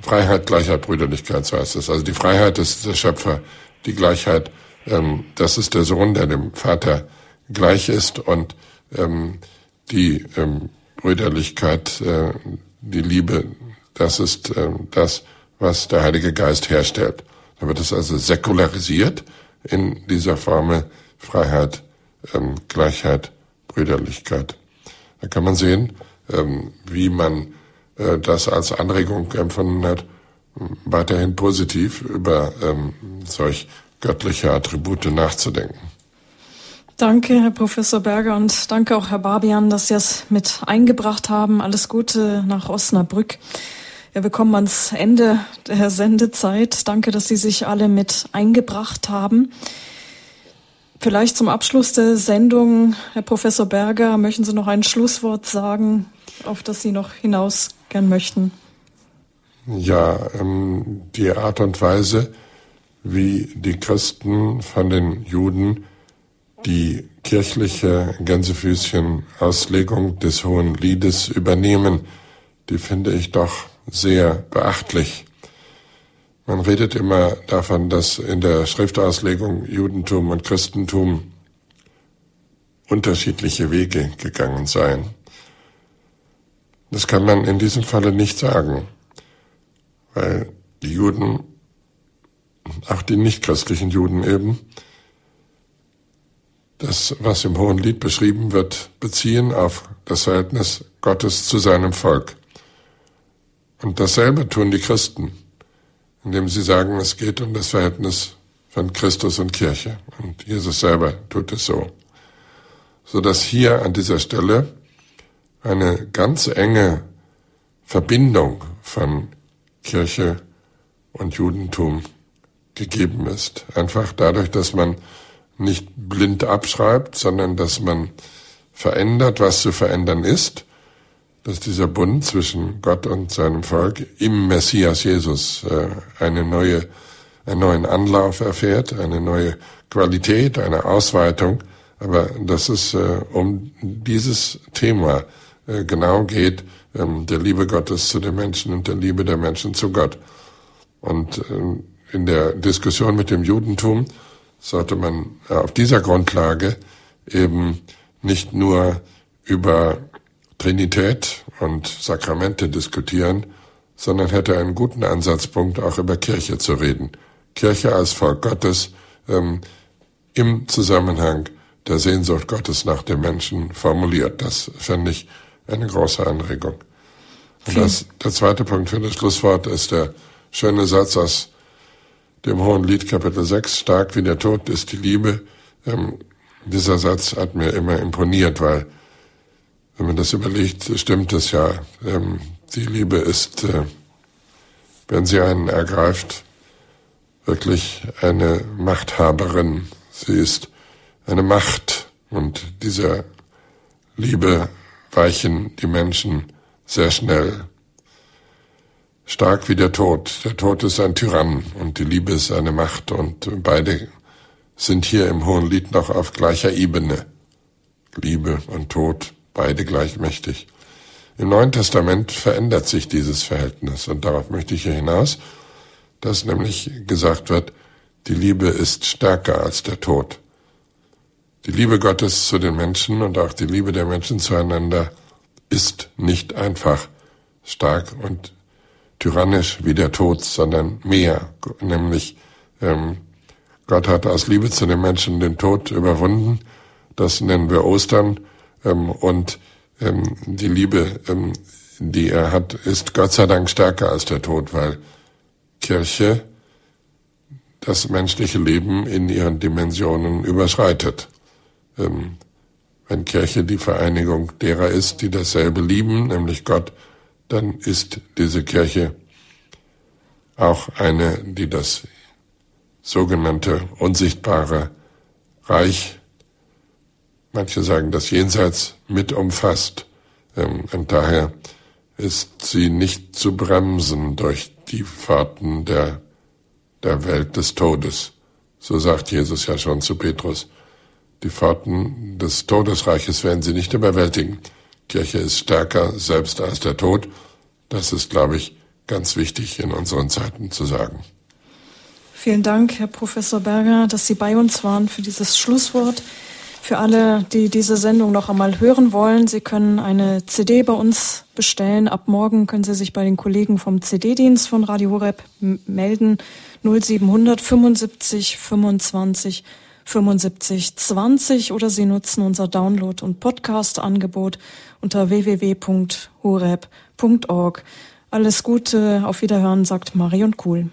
B: Freiheit, Gleichheit, Brüderlichkeit, so heißt es. Also die Freiheit ist der Schöpfer, die Gleichheit ähm, das ist der Sohn, der dem Vater gleich ist und ähm, die ähm, Brüderlichkeit, äh, die Liebe, das ist äh, das, was der Heilige Geist herstellt. Da wird es also säkularisiert in dieser Formel Freiheit, ähm, Gleichheit, Brüderlichkeit. Da kann man sehen, ähm, wie man äh, das als Anregung empfunden hat, weiterhin positiv über ähm, solch göttliche Attribute nachzudenken.
A: Danke, Herr Professor Berger, und danke auch, Herr Barbian, dass Sie es mit eingebracht haben. Alles Gute nach Osnabrück. Ja, wir kommen ans Ende der Sendezeit. Danke, dass Sie sich alle mit eingebracht haben. Vielleicht zum Abschluss der Sendung, Herr Professor Berger, möchten Sie noch ein Schlusswort sagen, auf das Sie noch hinaus gern möchten?
B: Ja, ähm, die Art und Weise, wie die Christen von den Juden die kirchliche Gänsefüßchen-Auslegung des Hohen Liedes übernehmen, die finde ich doch sehr beachtlich. Man redet immer davon, dass in der Schriftauslegung Judentum und Christentum unterschiedliche Wege gegangen seien. Das kann man in diesem Falle nicht sagen, weil die Juden, auch die nichtchristlichen Juden eben, das, was im Hohen Lied beschrieben wird, beziehen auf das Verhältnis Gottes zu seinem Volk. Und dasselbe tun die Christen, indem sie sagen, es geht um das Verhältnis von Christus und Kirche. Und Jesus selber tut es so. Sodass hier an dieser Stelle eine ganz enge Verbindung von Kirche und Judentum gegeben ist. Einfach dadurch, dass man nicht blind abschreibt, sondern dass man verändert, was zu verändern ist, dass dieser Bund zwischen Gott und seinem Volk im Messias Jesus äh, eine neue, einen neuen Anlauf erfährt, eine neue Qualität, eine Ausweitung, aber dass es äh, um dieses Thema äh, genau geht, ähm, der Liebe Gottes zu den Menschen und der Liebe der Menschen zu Gott. Und in der Diskussion mit dem Judentum sollte man äh, auf dieser Grundlage eben nicht nur über Trinität und Sakramente diskutieren, sondern hätte einen guten Ansatzpunkt, auch über Kirche zu reden. Kirche als Volk Gottes ähm, im Zusammenhang der Sehnsucht Gottes nach dem Menschen formuliert. Das fände ich eine große Anregung. Und das, der zweite Punkt für das Schlusswort ist der schöne Satz aus dem Hohen Lied Kapitel 6, stark wie der Tod ist die Liebe. Ähm, dieser Satz hat mir immer imponiert, weil, wenn man das überlegt, stimmt es ja. Ähm, die Liebe ist, äh, wenn sie einen ergreift, wirklich eine Machthaberin. Sie ist eine Macht und dieser Liebe weichen die Menschen sehr schnell stark wie der Tod. Der Tod ist ein Tyrann und die Liebe ist eine Macht und beide sind hier im Hohen Lied noch auf gleicher Ebene. Liebe und Tod, beide gleichmächtig. Im Neuen Testament verändert sich dieses Verhältnis und darauf möchte ich hier hinaus, dass nämlich gesagt wird, die Liebe ist stärker als der Tod. Die Liebe Gottes zu den Menschen und auch die Liebe der Menschen zueinander ist nicht einfach stark und tyrannisch wie der Tod, sondern mehr, nämlich ähm, Gott hat aus Liebe zu den Menschen den Tod überwunden. Das nennen wir Ostern. Ähm, und ähm, die Liebe, ähm, die er hat, ist Gott sei Dank stärker als der Tod, weil Kirche das menschliche Leben in ihren Dimensionen überschreitet. Ähm, wenn Kirche die Vereinigung derer ist, die dasselbe lieben, nämlich Gott dann ist diese Kirche auch eine, die das sogenannte unsichtbare Reich, manche sagen das Jenseits, mit umfasst. Ähm, und daher ist sie nicht zu bremsen durch die Fahrten der, der Welt des Todes. So sagt Jesus ja schon zu Petrus. Die Fahrten des Todesreiches werden sie nicht überwältigen. Kirche ist stärker selbst als der Tod. Das ist, glaube ich, ganz wichtig in unseren Zeiten zu sagen.
A: Vielen Dank, Herr Professor Berger, dass Sie bei uns waren für dieses Schlusswort. Für alle, die diese Sendung noch einmal hören wollen, Sie können eine CD bei uns bestellen. Ab morgen können Sie sich bei den Kollegen vom CD-Dienst von Radio Horeb melden. 0700 75 25 75 20 oder Sie nutzen unser Download- und Podcast-Angebot unter www.horeb.org. Alles Gute, auf Wiederhören, sagt Marion Kuhl.